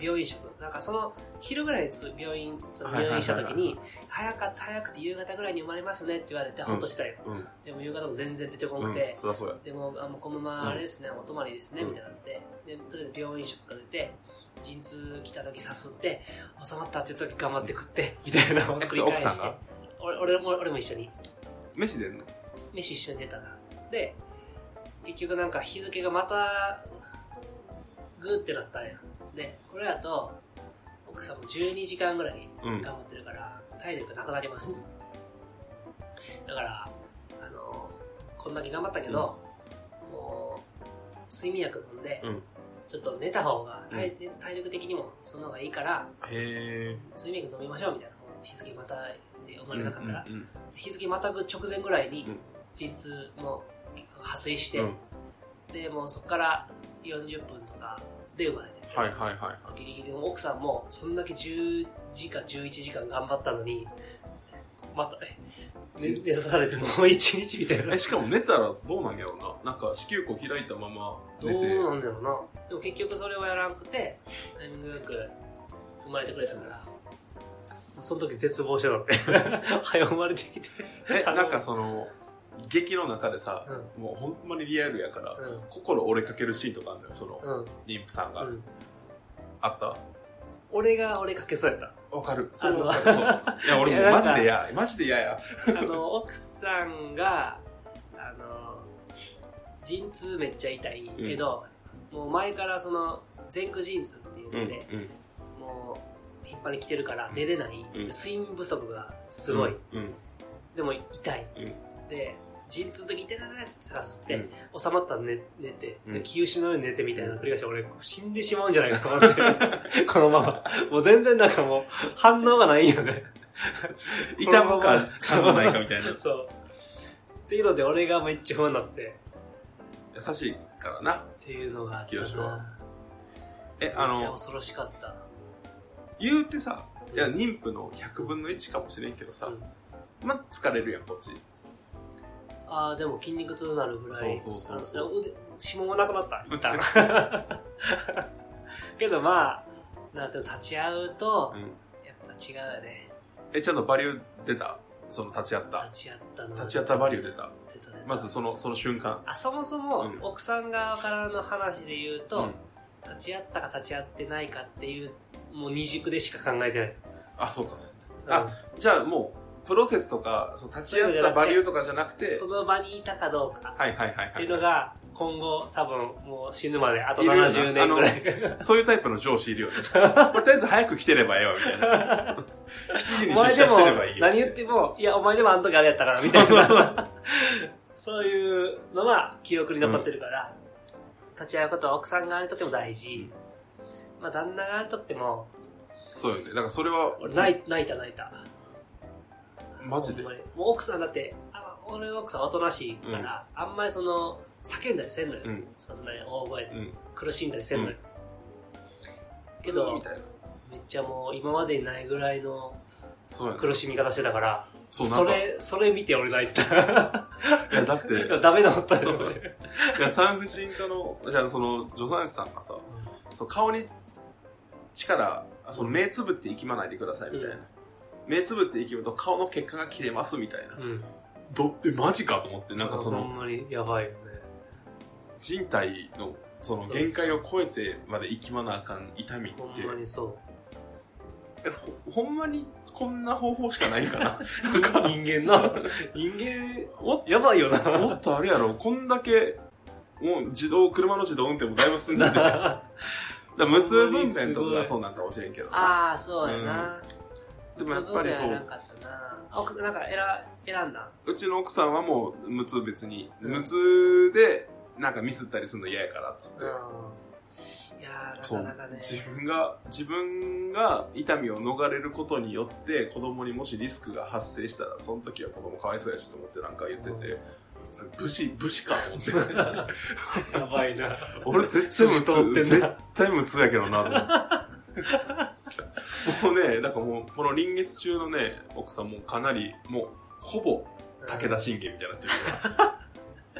病院食、なんかその昼ぐらい病院、その入院した時に、早かった、早くて夕方ぐらいに生まれますねって言われて、ほっとしたよ。うん。でも夕方も全然出てこうなくてうや。でも、あもうこのままあれですね、お泊まりですね、うんみたいになって、で、とりあえず病院食が出て、陣痛来た時さすって、収まったって時頑張って食って、みたいなのをえ繰り返して奥さんが？俺俺も俺も一緒に、飯出んの？飯一緒に出たな。で、結局なんか日付がまた、グーってなったんや。で、これだと、奥さんも12時間ぐらいうん。頑張ってるから、体力なくなりますと。だから、あの、こんだけ頑張ったけど、もう、睡眠薬飲んで、うんちょっと寝た方が体,、体力的にもその方がいいから、へ睡眠薬飲みましょうみたいな。日付またで生まれなかったら、日付またぐ直前ぐらいにうん、陣痛も結構破水して、うんで、もうそこから40分とかで生まれて。はいはいはいはい。ギリギリの奥さんもそんだけ10時間11時間頑張ったのにまたえ寝寝さされてもう1日みたいな。え、しかも寝たらどうなんやろうな。なんか子宮口開いたままどう寝て。なんだろうな。でも結局それをやらんくてタイミングよく生まれてくれたから。その時絶望してたって 早生まれてきて。え、なんかその、劇の中でさ、うもうほんまにリアルやから、うん。心折れかけるシーンとかあるのよ、その、うん、妊婦さんが。うん、あった俺が俺かけそうやったわかる。あそうのわかる。そう。いや、俺もうマジで嫌。マジで嫌や。あの奥さんがあの陣痛めっちゃ痛いけど、もう前からその前駆陣痛っていううん。ので、うん。もう頻繁に来てるから寝れない、うん睡眠不足がすごい、うん。でも痛い、うんで陣痛の時痛い痛い痛いってさすって、うん。収まったら寝寝て、うん。で気失うように寝てみたいなの繰り返して俺死んでしまうんじゃないかなと思って。このまま。もう全然なんかもう反応がないよね。痛むか、痛まないかみたいな。そう。っていうので俺がめっちゃ不安になって。優しいからな。っていうのがあったな。え、あめっちゃの、恐ろしかった。言うてさ、いや、妊婦の100分の1かもしれんけどさ、うん。まあ、疲れるやん、こっち。ああでも筋肉痛になるぐらい。そうそうそうそう。指紋もなくなった。一旦 けどまあなんて立ち会うとうん。やっぱ違うよね。え、ちゃんとバリュー出た？その立ち会った。立ち会ったの。立ち会ったバリュー出た？出た出た。まずその、その瞬間。あそもそもうん。奥さん側からの話で言うと、うん。立ち会ったか立ち会ってないかっていうもう二軸でしか考えてない。あ、そうか、そううん。あじゃあもう、プロセスとか、その立ち会ったバリューとかじゃなくてそ、の場にいたかどうかはいはいはいってはい。いうのが今後多分もう死ぬまであといるよな70年ぐらいそういうタイプの上司いるよね。これとりあえず早く来てればええわ、みたいな。7時に出社してればいいよ。何言ってもいやお前でもあの時あれやったからみたいなそういうのは記憶に残ってるから、立ち会うことは奥さん側にとっても大事、まあ旦那側にとってもそうよね。だからそれは、俺泣い泣いた泣いたマジで？もう奥さんだってあ俺の奥さんおとなしいから、あんまりその叫んだりせんのよ、うん。そんなに大声で。うん。苦しんだりせんのよ、けうど。めっちゃもう今までにないぐらいの。苦しみ方してたからそれそれ見て俺泣いてた。や、だって、ダメなったよ。いや、産婦人科の、じゃあその、助産師さんがさ、そう顔に力、あその目つぶって息まないでくださいみたいな。目つぶっていきむと顔の血管が切れますみたいな。うん。ど、え、マジかと思って、なんかそほの、んまにやばいよね。人体の、その限界を超えてまで生きまなあかん痛みってほ、んまにそえほほんまにこんな方法しかないんかな？う。人間な。人間、もやばいよな。もっとあれやろ、こんだけ、もう自動、車の自動運転もだいぶ進んでて、だから無痛分娩とかがそうなんかもしれんけど。ああ、そうやな。でもやっぱりそうやらん、かったな。んか選選んだ？うちの奥さんはもう無痛別に、うん無痛でなんかミスったりするの嫌やからっつって。うん。いやー、そうなかなかね。自分が、自分が痛みを逃れることによって子供にもしリスクが発生したら、その時は子供かわいそうやしと思ってなんか言ってて、それ武士、武士かと思って。やばいな。俺絶対無痛、絶対無痛やけどな。もうね、だからもう、この臨月中のね、奥さんもかなり、もう、ほぼ武田信玄みたいになってるから。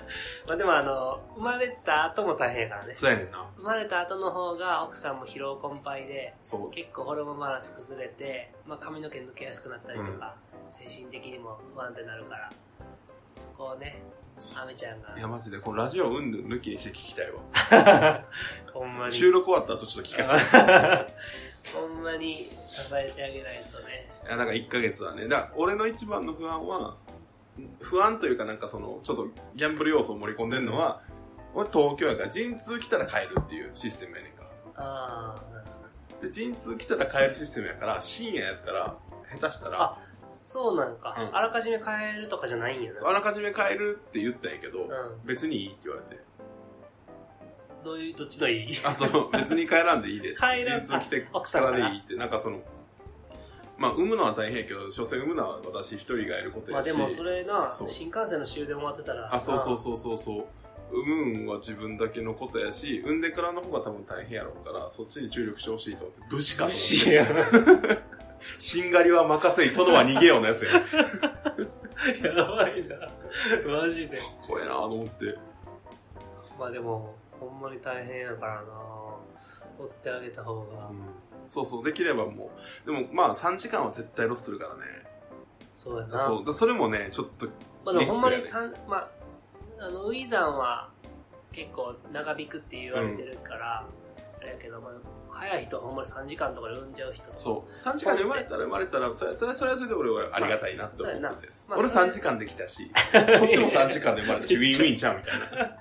まあでもあの、生まれた後も大変やからね。そうやねんな。生まれた後の方が奥さんも疲労困憊で、そう。結構ホルモンバランス崩れて、まあ、髪の毛抜けやすくなったりとか、精神的にも不安定になるから、そこをね、アメちゃんがいや、マジで、このラジオうんぬん抜きにして聞きたいわ。ほんまに。収録終わった後ちょっと聞かせて。ほんまに支えてあげないとね。いや、なんか1ヶ月はね。だから俺の一番の不安は、不安というかなんかその、ちょっとギャンブル要素を盛り込んでるのは、俺東京やから陣痛来たら帰るっていうシステムやねんか。ああ、で、陣痛来たら帰るシステムやから、深夜やったら、下手したら、あそうなんか、うんあらかじめ変えるとかじゃないんやな。あらかじめ帰るって言ったんやけど、うん。別にいいって言われて。どういう、どっちのいい？あ、その、別に帰らんでいいで。帰らんて奥さんからからでいいって。なんかその、まあ、産むのは大変やけど、所詮産むのは私一人がやることやし。まあでもそれな、そう新幹線の終電終わってたら。あ、そうそうそうそうそう。産むんは自分だけのことやし、産んでからの方が多分大変やろうから、そっちに注力してほしいと思って、武士かと思って。武士やな。しんがりは任せい、殿は逃げようのやつや。かやばいな。マジで。っこええなと思って。まあでも、ほんまに大変やからな。追ってあげた方が。そうそう、できればもう。でもまあ3時間は絶対ロスするからね。そうやな。そう。だそれもね、ちょっと、まあでもほんまに三、まあ、あの、ウィザンは結構長引くって言われてるから、あれやけど、まあ、早い人はほんまに3時間とかで産んじゃう人とか。そう。3時間で生まれたら生まれたら、それそれそれはそれで俺はありがたいなって思ってです。俺まあそうやなまあ3時間できたし、そ っちも3時間で生まれたし、ウィンウィンちゃうみたいな。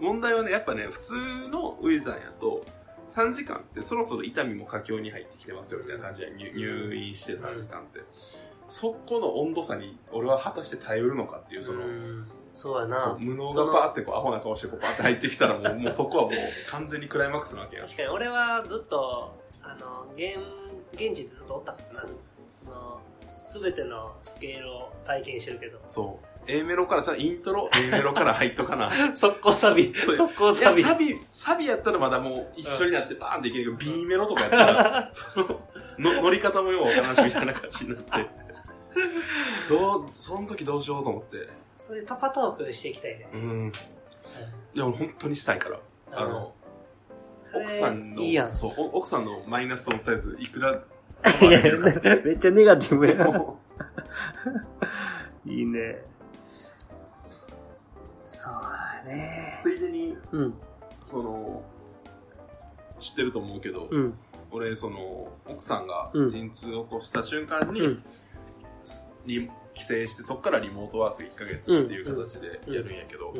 問題はね、やっぱね、普通のウィザンやと、3時間ってそろそろ痛みも佳境に入ってきてますよみたいな感じで入入院して3時間って。そこの温度差に俺は果たして耐えうるのかっていう、その、うんそうやな。無能がパーってこうアホな顔してこうパーって入ってきたらもう もうそこはもう完全にクライマックスなわけや。確かに俺はずっと、あの、現、現地でずっとおったからな。その、すべてのスケールを体験してるけど。そう。A メロから、じゃあイントロ A メロから入っとかな。速攻サビ。速攻いサビや、。サビ、サビやったらまだもう一緒になってバーンっていけるけど、B メロとかやったら、その、の乗り方もようわからんしみたいな感じになって。どう、その時どうしようと思って。そういうパパトークしていきたいね。うん。でも本当にしたいから。あの、奥さんの、いいやん。そう、お奥さんのマイナスを絶えず、いくら、いや、めっちゃネガティブや。いいね。そうだね。ついでに、うん。その、知ってると思うけど、うん。俺、その、奥さんがうん陣痛を起こした瞬間に、うんリ帰省して、そこからリモートワーク1ヶ月っていう形でやるんやけど、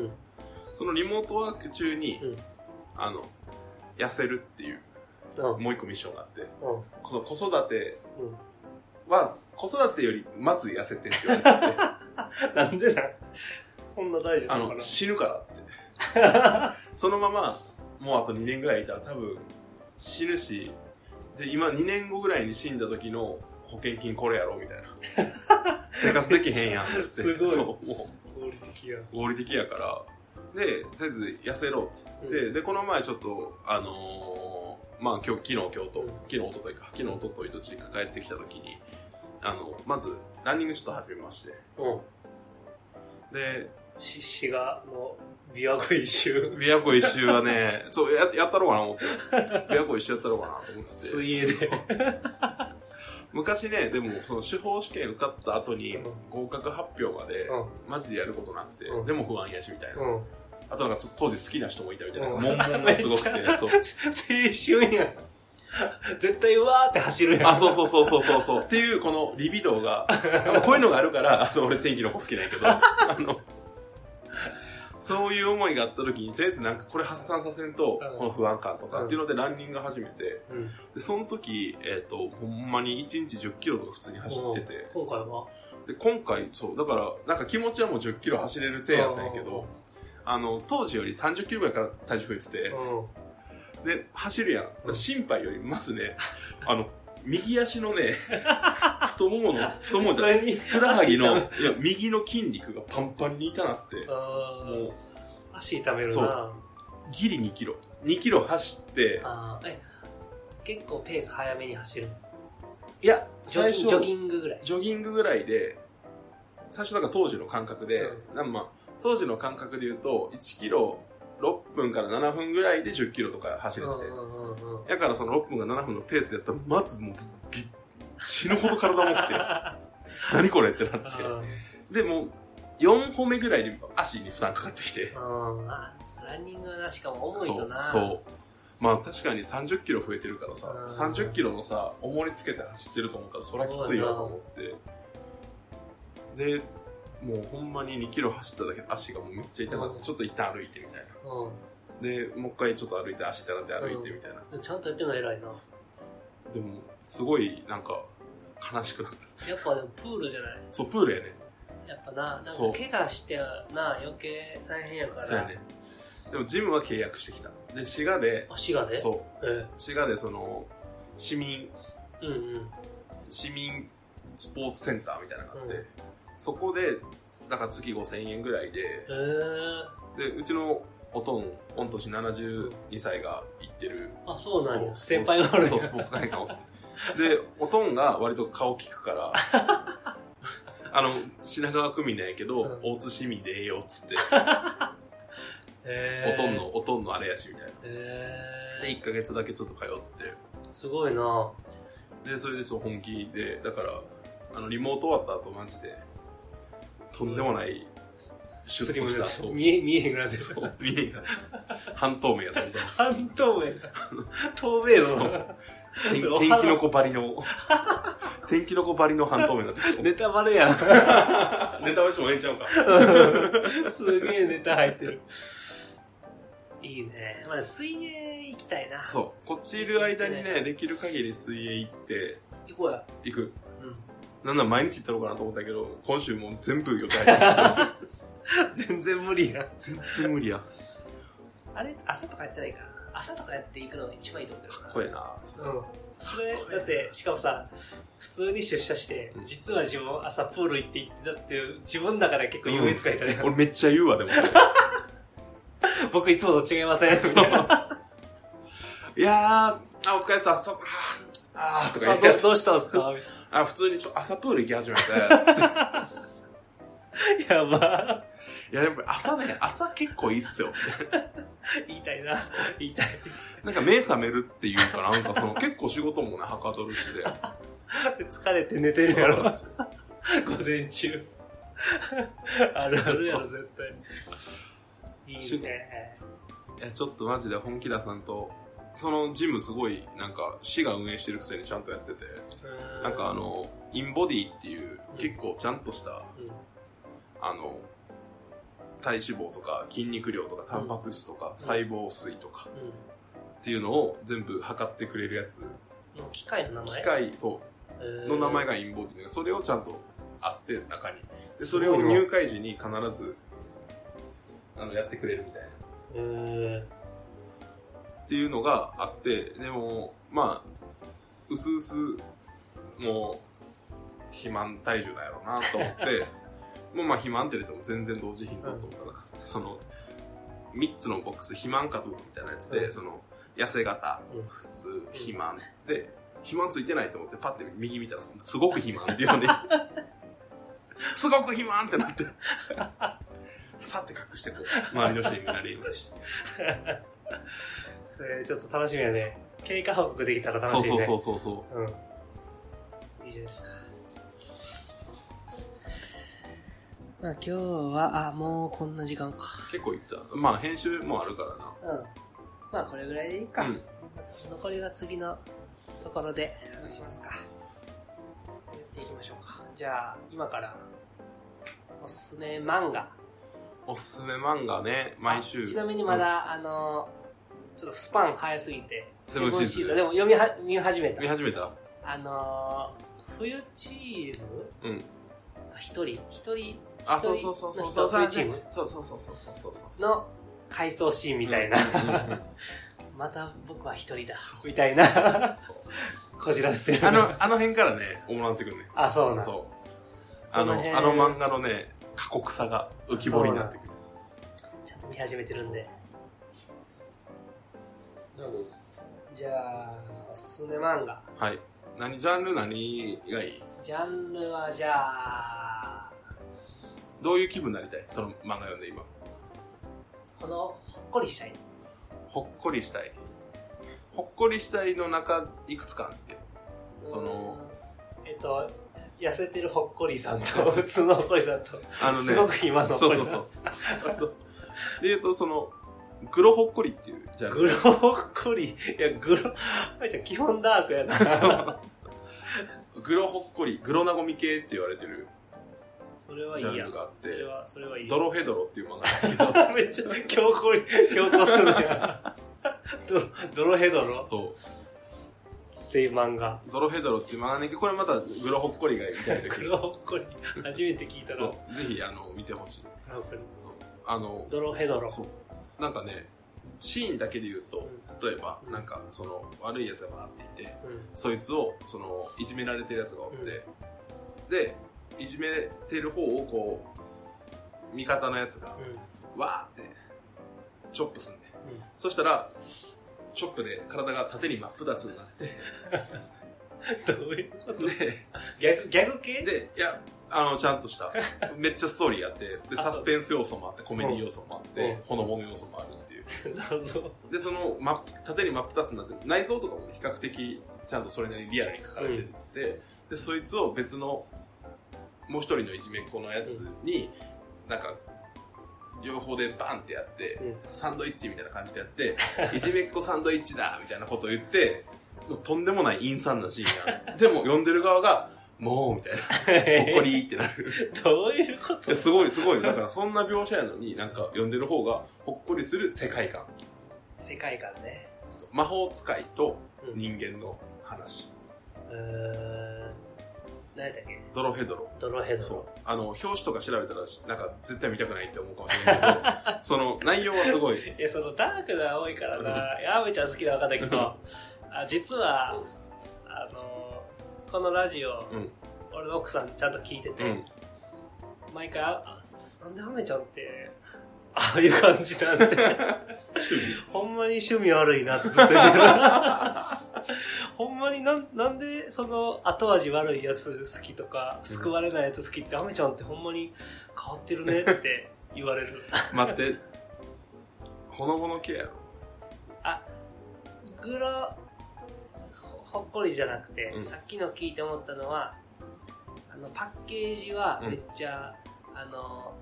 そのリモートワーク中に、うんあの、痩せるっていう、うん。もう一個ミッションがあって、うん。その子育てうん。は、子育てよりまず痩せてって言われてて、なんでなん？そんな大事あなのかの、死ぬからって。そのまま、もうあと2年ぐらいいたら多分死ぬし、で、今2年後ぐらいに死んだ時の保険金これやろみたいな。生活できへんやん、つって。そう、も合理的や。う合理的やから。で、とりあえず痩せろっつって、うで、この前ちょっと、あのーまあ今日、昨日、今日と、うん昨日、一昨日か、昨日、一昨日と実家帰ってきた時に、あの、まず、ランニングちょっと始めまして、うん。で、し滋賀の琵琶湖一周。琵琶湖一周はね、そう、や、やったろうかな思って。琵琶湖一周やったろうかなと思ってて。水泳で。昔ね、でも、その司法試験受かった後にうん、合格発表まで、うん。マジでやることなくて、うんでも不安やし、みたいな。うん。あとなんか当時好きな人もいたみたいな。うん悶々がすごくて、そう。青春やん。絶対うわーって走るやん。あ、そうそうそうそうそうそう。っていう、このリビドーが、こういうのがあるから、あの、俺天気の子好きなんやけど、あの、そういう思いがあった時に、とりあえずなんかこれ発散させんと、うんこの不安感とかっていうのでランニング始めて、うん。で、その時、えっ、と、ほんまに1日10キロとか普通に走ってて、今回は？で、今回、そう、だから、なんか気持ちはもう10キロ走れる手やったんやけど、あの、当時より30キロぐらいから体重増えてて、うん。で、走るやん。心配より、まずね、あの、右足のね、太ももの、太ももじゃない。ふくらはぎの、い足や、右の筋肉がパンパンに痛なって、あもう、ー足痛めるそなギリ2キロ。2キロ走って、あー。え結構ペース早めに走るいや、最初、ジョギンジョギングぐらい。ジョギングぐらいで、最初だから当時の感覚で、うなんまあ、当時の感覚で言うと、1キロ6分から7分ぐらいで10キロとか走れてて、だからその6分が7分のペースでやったら、まずもう、ぎ死ぬほど体重くて、何これってなって。で、もう、4歩目ぐらいに足に負担かかってきて。うんあランニングはなしかも重いとな、そう。まあ確かに30キロ増えてるからさ、うん30キロのさ、重りつけて走ってると思ったらそりゃきついわと思って。で、もうほんまに2キロ走っただけで足がもうめっちゃ痛くなって、うんちょっと一旦歩いてみたいな。うで、もう一回ちょっと歩いて足痛なって歩いてみたいな。ん、ちゃんとやってるの偉いなでも、すごいなんか悲しくなった。やっぱでもプールじゃない？そう、プールやね。やっぱななんか怪我してはな余計大変やから。そうやね。でもジムは契約してきた。で、滋賀で、あ滋賀で？そう、え。滋賀でその、市民、うんうん。市民スポーツセンターみたいなのがあって、うん。そこで、だから月5000円ぐらいで、へえ。で、うちのおとん、御年72歳が行ってる、あそうなんや。先輩がおるんそう、やスポーツ会がおって。で、おとんが割と顔聞くから、あの、品川区民なんやけど、うん。大津市民でええよっつって、へえおとんの、おとんのあれやしみたいな。へで、1ヶ月だけちょっと通って、えすごいな。で、それでちょっと本気で、だから、あの、リモート終わった後マジで、とんでもない、シュッとした、見え見えへんくなってる。そう見えんが、半透明やったみたいな。半透明。透明そ度う天天気の子ばりの、天気の子ばりの半透明になってる。ネタバレやん。ネタバレしてもええんちゃうか。すげえネタ入ってる。いいね。まあ水泳行きたいな。そう。こっちいる間にね、できる限り水泳行って、行こうや。行く。うん。なんなら毎日行ったろうかなと思ったけど、今週もう全部予定入ってる。全然無理やん。全然無理や。あれ？朝とかやってないから朝とかやっていくのが一番いいと思うけどな。かっこええな。うん。それだってしかもさ普通に出社して、うん。実は自分朝プール行って行ってたっていう自分の中で結構優越感いたね、俺めっちゃ言うわ、でも。僕いつもと違いません。いないやー、あ、お疲れさ、そ、あー、あーとか言って。あど、どうしたんすか？みあ、普通にちょ朝プール行き始めて、やばいや、でも朝ね、朝結構いいっすよ。言いたいな。言いたい。なんか目覚めるっていうかなんかその結構仕事もね、はかどるしで。疲れて寝てるやろ。午前中。あるあるやろ絶対。いいね。いや、ちょっとマジで本気田さんと、そのジムすごい、なんか、市が運営してるくせにちゃんとやってて、うん。なんかあの、インボディっていううん。結構ちゃんとした、うん。あの、体脂肪とか筋肉量とかタンパク質とか細胞水とかっていうのを全部測ってくれるやつ。うん機械の名前？機械、そう、の名前がインボディで、それをちゃんとあって、中に。で、それを入会時に必ず、あの、やってくれるみたいな。えーっていうのがあって、でも、まあ、うすうす、もう、肥満体重なんやろうなと思って、もうまあ肥満って言っても全然同時貧相と思ったら、なんかその、3つのボックス、肥満かどうかみたいなやつで、うんその、痩せ型、うん普通、肥満で、肥満ついてないと思ってパッて右見たら、すすごく肥満っていうので、すごく肥満ってなって、さって隠してこう、周りの人に見られるようにして。それちょっと楽しみやね。経過報告できたら楽しいね。そうそうそうそうそう。うん。いいじゃないですか。まあ今日は、あ、もうこんな時間か。結構いった。まあ編集もあるからな。うん。まあこれぐらいでいいか。うん残りが次のところで話しますか。そうやっていきましょうか。じゃあ、今から、おすすめ漫画。おすすめ漫画ね、毎週。あちなみにまだ、あの、ちょっとスパン早すぎて、セブンシーズンでも読みは見始めたうん見。始めたあのー、冬チームうん。が一人、一人、あ、そうそうそうそうのそう。人冬チーム？そうそうそうそうそうそうそう。の回想シーンみたいな。また僕は一人だそう。みたいな。そ うこじらせてる。あの、あの辺からね、おもらってくるね。あ、そうなん。そう。あの、辺あの漫画のね、過酷さが浮き彫りになってくる。ちゃんと見始めてるんで。じゃあ、おすすめ漫画。はい。何、ジャンル何がいい？ジャンルはじゃあ、どういう気分になりたい？その漫画読んで今。この、ほっこりしたい。ほっこりしたい。ほっこりしたいの中、いくつかあるけ？ど。そのえっと、痩せてるほっこりさんと、普通のほっこりさんと、あのね、すごく今のほっこりさん。そうそうそう。で言うと、その、グロほっこりっていうジャンル。グロほっこり？いや、グロ、あいちゃん基本ダークやな。グロほっこり、グロなごみ系って言われてるそれはいいやジャンル。があってそれ、は、それはいい。ドロヘドロっていう漫画だけど、めっちゃ強行に、強行するやん。ドロドロヘドロ？そっていう漫画。う、ドロヘドロっていう漫画なんだけど、これまたグロほっこりがみたいな グロほっこり。初めて聞いたの。ぜひ、あの、見てほしい。あの、ドロヘドロ。そう。なんかね、シーンだけで言うと、例えば、なんか、その、悪い奴が回っていて、うん。そいつを、その、いじめられてる奴がおって、で、いじめてる方をこう、味方の奴が、わーって、チョップすんね。そしたら、チョップで体が縦に真っ二つになって、どういうこと？で、ギャグ、ギャグ系？で、いや、あの、ちゃんとした、めっちゃストーリーあって、で、サスペンス要素もあって、コメディ要素もあってうん、ほのぼの要素もあるっていう。謎。で、その、ま、縦に真っ二つになって、内臓とかもね比較的、ちゃんとそれなりにリアルに書かれてて、で、そいつを別の、もう一人のいじめっ子のやつに、なんか、両方でバンってやって、うんサンドイッチみたいな感じでやって、いじめっ子サンドイッチだみたいなことを言って、もうとんでもない陰惨なシーンが。でも、読んでる側が、もう、みたいな、ほっこりってなる。どういうこと？ですごい、すごい。だから、そんな描写やのに、なんか、読んでる方が、ほっこりする世界観。世界観ね。魔法使いとうん人間の話。うーん。何だっけ？ドロヘドロ。ドロヘドそうロ。。あの、表紙とか調べたら、なんか、絶対見たくないって思うかもしれないけど、その、内容はすごい。いや、そのダークな多いからな、やめちゃん好きなわかんないけど、あ実は、あの、このラジオ、うん。俺の奥さんちゃんと聞いてて、うん。毎回、あなんでアメちゃんって、ああいう感じなんて、ほんまに趣味悪いなってずっと言ってる。ほんまになんなんでその後味悪いやつ好きとか、救われないやつ好きって、アメちゃんってほんまに変わってるねって言われる。待って。ほのぼの系やろ。あ、グロ、ほほっこりじゃなくて、うんさっきの聞いて思ったのは、あの、パッケージはめっちゃ、あの、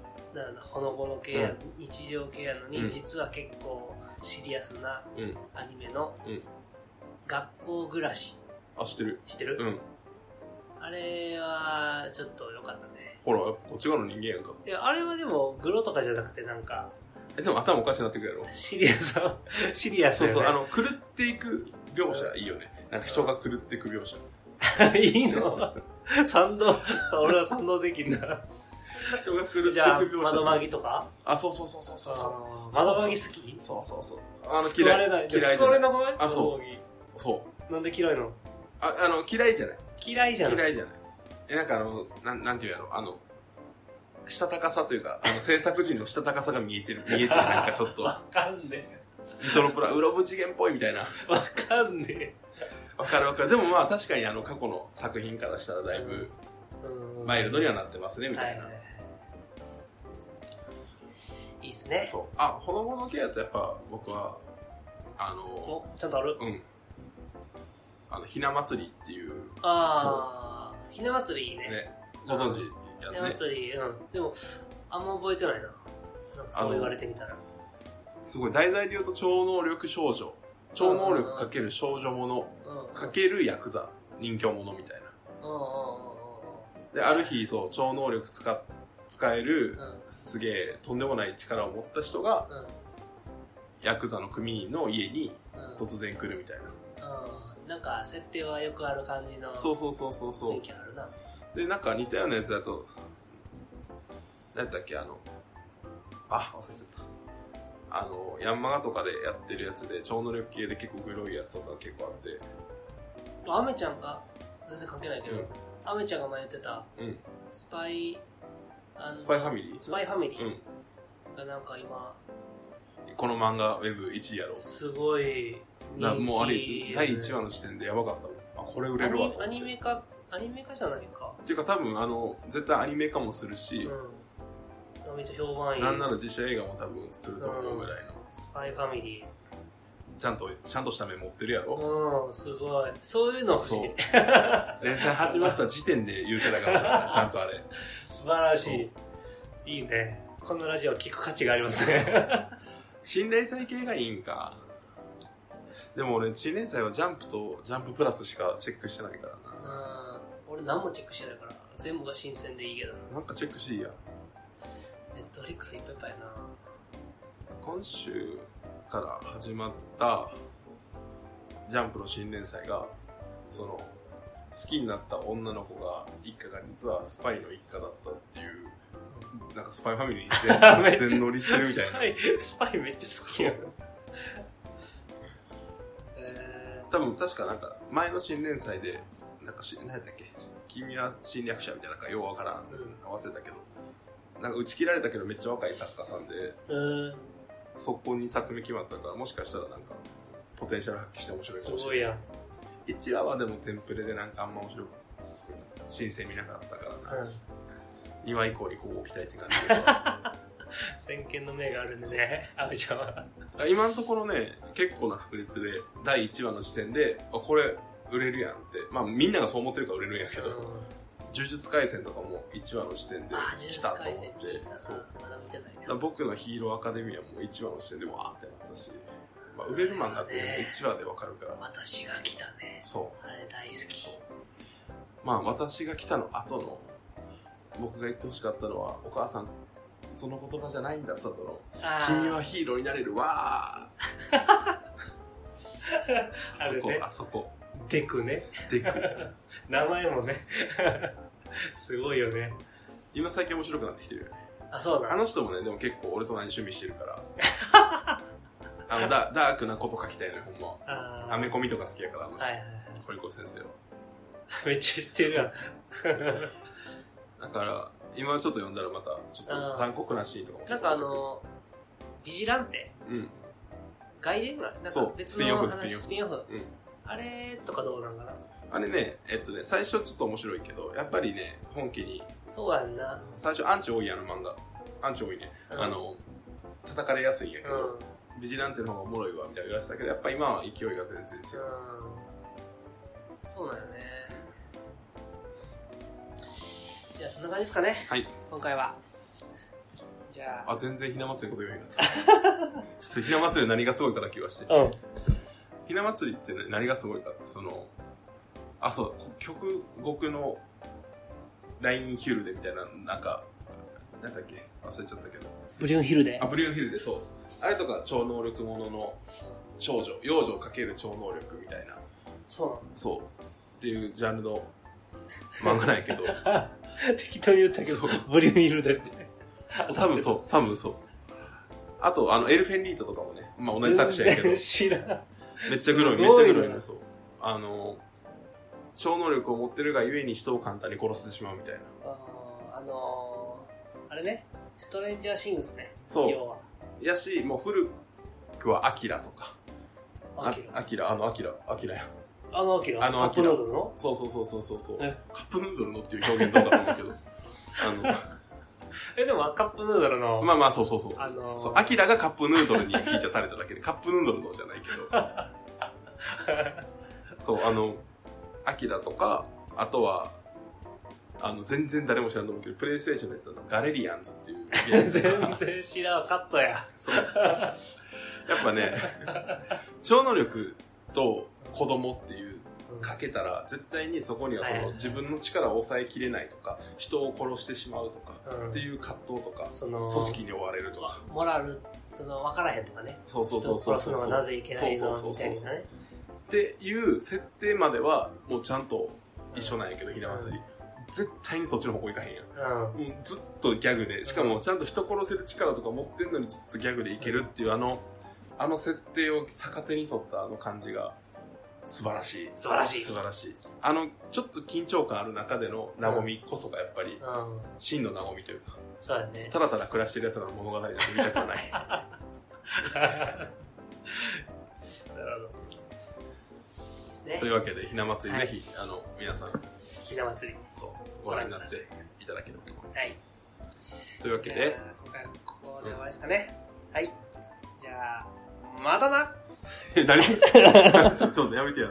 ほのぼの系や、日常系やのに、うん実は結構シリアスなうん。アニメの、うん学校暮らし、あ、知ってる？知ってる、うん。あれは、ちょっと良かったね。ほら、やっぱこっち側の人間やんか。いや、あれはでも、グロとかじゃなくて、なんか、え、でも頭おかしになってくるやろ。シリアス、シリアスそうそう、あの、狂っていく描写いいよね。なんか人が狂っていく描写。いいの？賛同、俺は賛同できんな。人が狂っていくじゃあ。窓マギとか？あ、そうそうそうそうそうそう。窓マギ好き？そうそうそう。あの。嫌い。嫌い救われない。なくない？あそうそう。なんで嫌いなの？あ、あの、嫌いじゃない。嫌いじゃん。嫌いじゃない。え、なんかあの、なん、なんていうやろ、あの、したたかさというか、あの、制作陣のしたたかさが見えてる、見えてる、なんかちょっと、わかんねリトルプラ、うろぶ次元っぽいみたいな。え。わかんねわかるわかる。でもまあ確かにあの、過去の作品からしたらだいぶ、マイルドにはなってますね、みたいな。はいはいいいっすね。そう。あ、ほのぼの系やとやっぱ僕は、あの、お、ちゃんとある？うん。あの、ひな祭りっていう、あー、ひな祭りいいね。ね、ご存知やひなね。祭り、うん。でも、あんま覚えてないな。なんかそう言われてみたら。すごい、題材で言うと超能力少女。超能力かける少女もの、うん。かけるヤクザ、人形者みたいな。うんうんうんで、ある日、そう、超能力使っ、使える。すげえ、とんでもない力を持った人が、うん。ヤクザの組員の家にうん。突然来るみたいな。うん。なんか、設定はよくある感じのそうそうそうそうそう。で、なんか似たようなやつだと、何やったっけ、あの、あ、忘れちゃった。あの、ヤンマガとかでやってるやつで、超能力系で結構グロいやつとか結構あって、アメちゃんが、全然関係ないけど、うんアメちゃんが前言ってた、うん。スパイ、あのスパイファミリー？スパイファミリうん。ーがなんか今、この漫画ウェブ1位やろ。すごい人気だもうあれ、第1話の時点でやばかったもん。あ、これ売れるわ。アニメ化、アニメ化じゃないか。っていうか多分、あの、絶対アニメ化もするし、うん。めっちゃ評判いい。なんなら実写映画も多分すると思うぐらいの、スパイファミリちゃんと、ちゃんとした目持ってるやろ？ー。うん、すごい。そういうの欲しい。連載始まった時点で言うてたから、ちゃんとあれ。素晴らしい。いいね。このラジオ聞く価値がありますね。新連載系がいいんか。でも俺、新連載はジャンプとジャンププラスしかチェックしてないからうな。ん。俺何もチェックしてないから、全部が新鮮でいいけど。なんかチェックしていいや。ネットフリックスいっぱいいっぱいやな。今週から始まったジャンプの新連載が、その、好きになった女の子が、一家が実はスパイの一家だったっていう、なんかスパイファミリーに全 全乗りしてるみたいな。スパイ、スパイめっちゃ好きやな。え多分確かなんか前の新連載でなんかし何やっけ？君は侵略者みたいななんかようわからん、うん忘れたけどなんか打ち切られたけどめっちゃ若い作家さんでー、うん。速攻に作目決まったからもしかしたらなんかポテンシャル発揮して面白いすかもしれない。ごいやん。1話はでもテンプレでなんかあんま面白く新鮮見なかったからな、うん。2話以降にこう期待って感じだ 先見の明があるんでね、阿部ちゃんは。今のところね結構な確率で第1話の時点であこれ売れるやんって。まあみんながそう思ってるから売れるんやけど、呪術廻戦とかも1話の時点で来たと思っ。て。僕のヒーローアカデミアも1話の時点でわーってなったし、まあ、売れる漫画っていうのも1話でわかるから、私が来たね。そあれ大好き。う。まあ私が来たの後の僕が言ってほしかったのはお母さんその言葉じゃないんだ佐藤の君はヒーローになれるわー。そ こあるね。あそこデクね。で 名前もね。すごいよね。今最近面白くなってきてるよねあ、そうなの？あの人もねでも結構俺と同じ趣味してるから あのダダークなこと書きたいのよほんまアメコミとか好きやからあの人、はいはいはい。堀子先生はめっちゃ知ってるやん。だから、今ちょっと読んだらまた、ちょっと残酷なシーンとかも。なんかあ、の、ビジランテ？うん。外伝？がなんか別スピンオフスピンオフスピンオフ。うん。あれとかどうなんかな？あれね、えっとね、最初ちょっと面白いけど、やっぱりね、本家に、そうやんな。最初アンチ多いやの漫画。アンチ多いね。うんあの、叩かれやすいんやけど、うん。ビジランテの方がおもろいわ、みたいな言われてたけど、やっぱ今は勢いが全然違う。うん。そうなんよね。じゃあそんな感じですかね。はい。今回は。じゃあ。あ、全然ひな祭りのこと言えへんかった。ちょっとひな祭り何がすごいかだけ言わして。うん。ひな祭りって、ね、何がすごいかって、その、あ、そう、こ曲極のラインヒルでみたいな、なんか、なんだっけ？忘れちゃったけど。ブリュンヒルであ、。ブリュンヒルでそう。あれとか超能力ものの少女、幼女かける超能力みたいな、そうなのそう。っていうジャンルの漫画なんやけど、適当に言ったけど、ブリュンヒルでって。多分そう、多分そう。あと、あの、エルフェンリートとかもね、まあ同じ作者やけど知らん。めっちゃグロい、めっちゃグロいの、そう。あの、超能力を持ってるがゆえに人を簡単に殺してしまうみたいな。あのー、あれね、ストレンジャーシングスね。そう要は。やし、もう古くはアキラとか。アキラ。アキラ、あのアキラ、アキラや。あのアキラあのカップヌードルの？そうそうそうそうそうカップヌードルのっていう表現どうかと思うけど。あの、え、でもカップヌードルの、まあまあ、そうそうそう。あのーそう、アキラがカップヌードルにフィーチャーされただけで、カップヌードルのじゃないけど。そう、あの、アキラとか、あとは、あの、全然誰も知らんと思うけど、プレイステーションでやったの、ガレリアンズっていう全が然知らん、カットや。そう。やっぱね、超能力と子供っていうかけたら、絶対にそこにはそはいの自分の力を抑えきれないとか、人を殺してしまうとか、うんっていう葛藤とか、その、組織に追われるとか。モラル、その、分からへんとかね。そうそうそうそう殺すのはなぜいけないのそうそうそうそうみたいなね。っていう設定まではもうちゃんと一緒なんやけど、ひな祭り。絶対にそっちの方向行かへんやん。うん。もうずっとギャグで、しかもちゃんと人殺せる力とか持ってんのにずっとギャグでいけるっていうあの、あの設定を逆手に取ったあの感じが素晴らしい。素晴らしい素晴らしい。あの、ちょっと緊張感ある中での和みこそがやっぱりうん。真の和みというか、そうだね。ただただ暮らしてる奴らの物語なんて見たくはない。なるほど。ですねと。いうわけで、ひな祭り、はいぜひ、あの、皆さん、ひな祭り。そう、ご覧になっていただければと思います。はい。というわけで、今回はここで終わりですかね。はい。じゃあ、またなえ、何 ちょっとやめてや。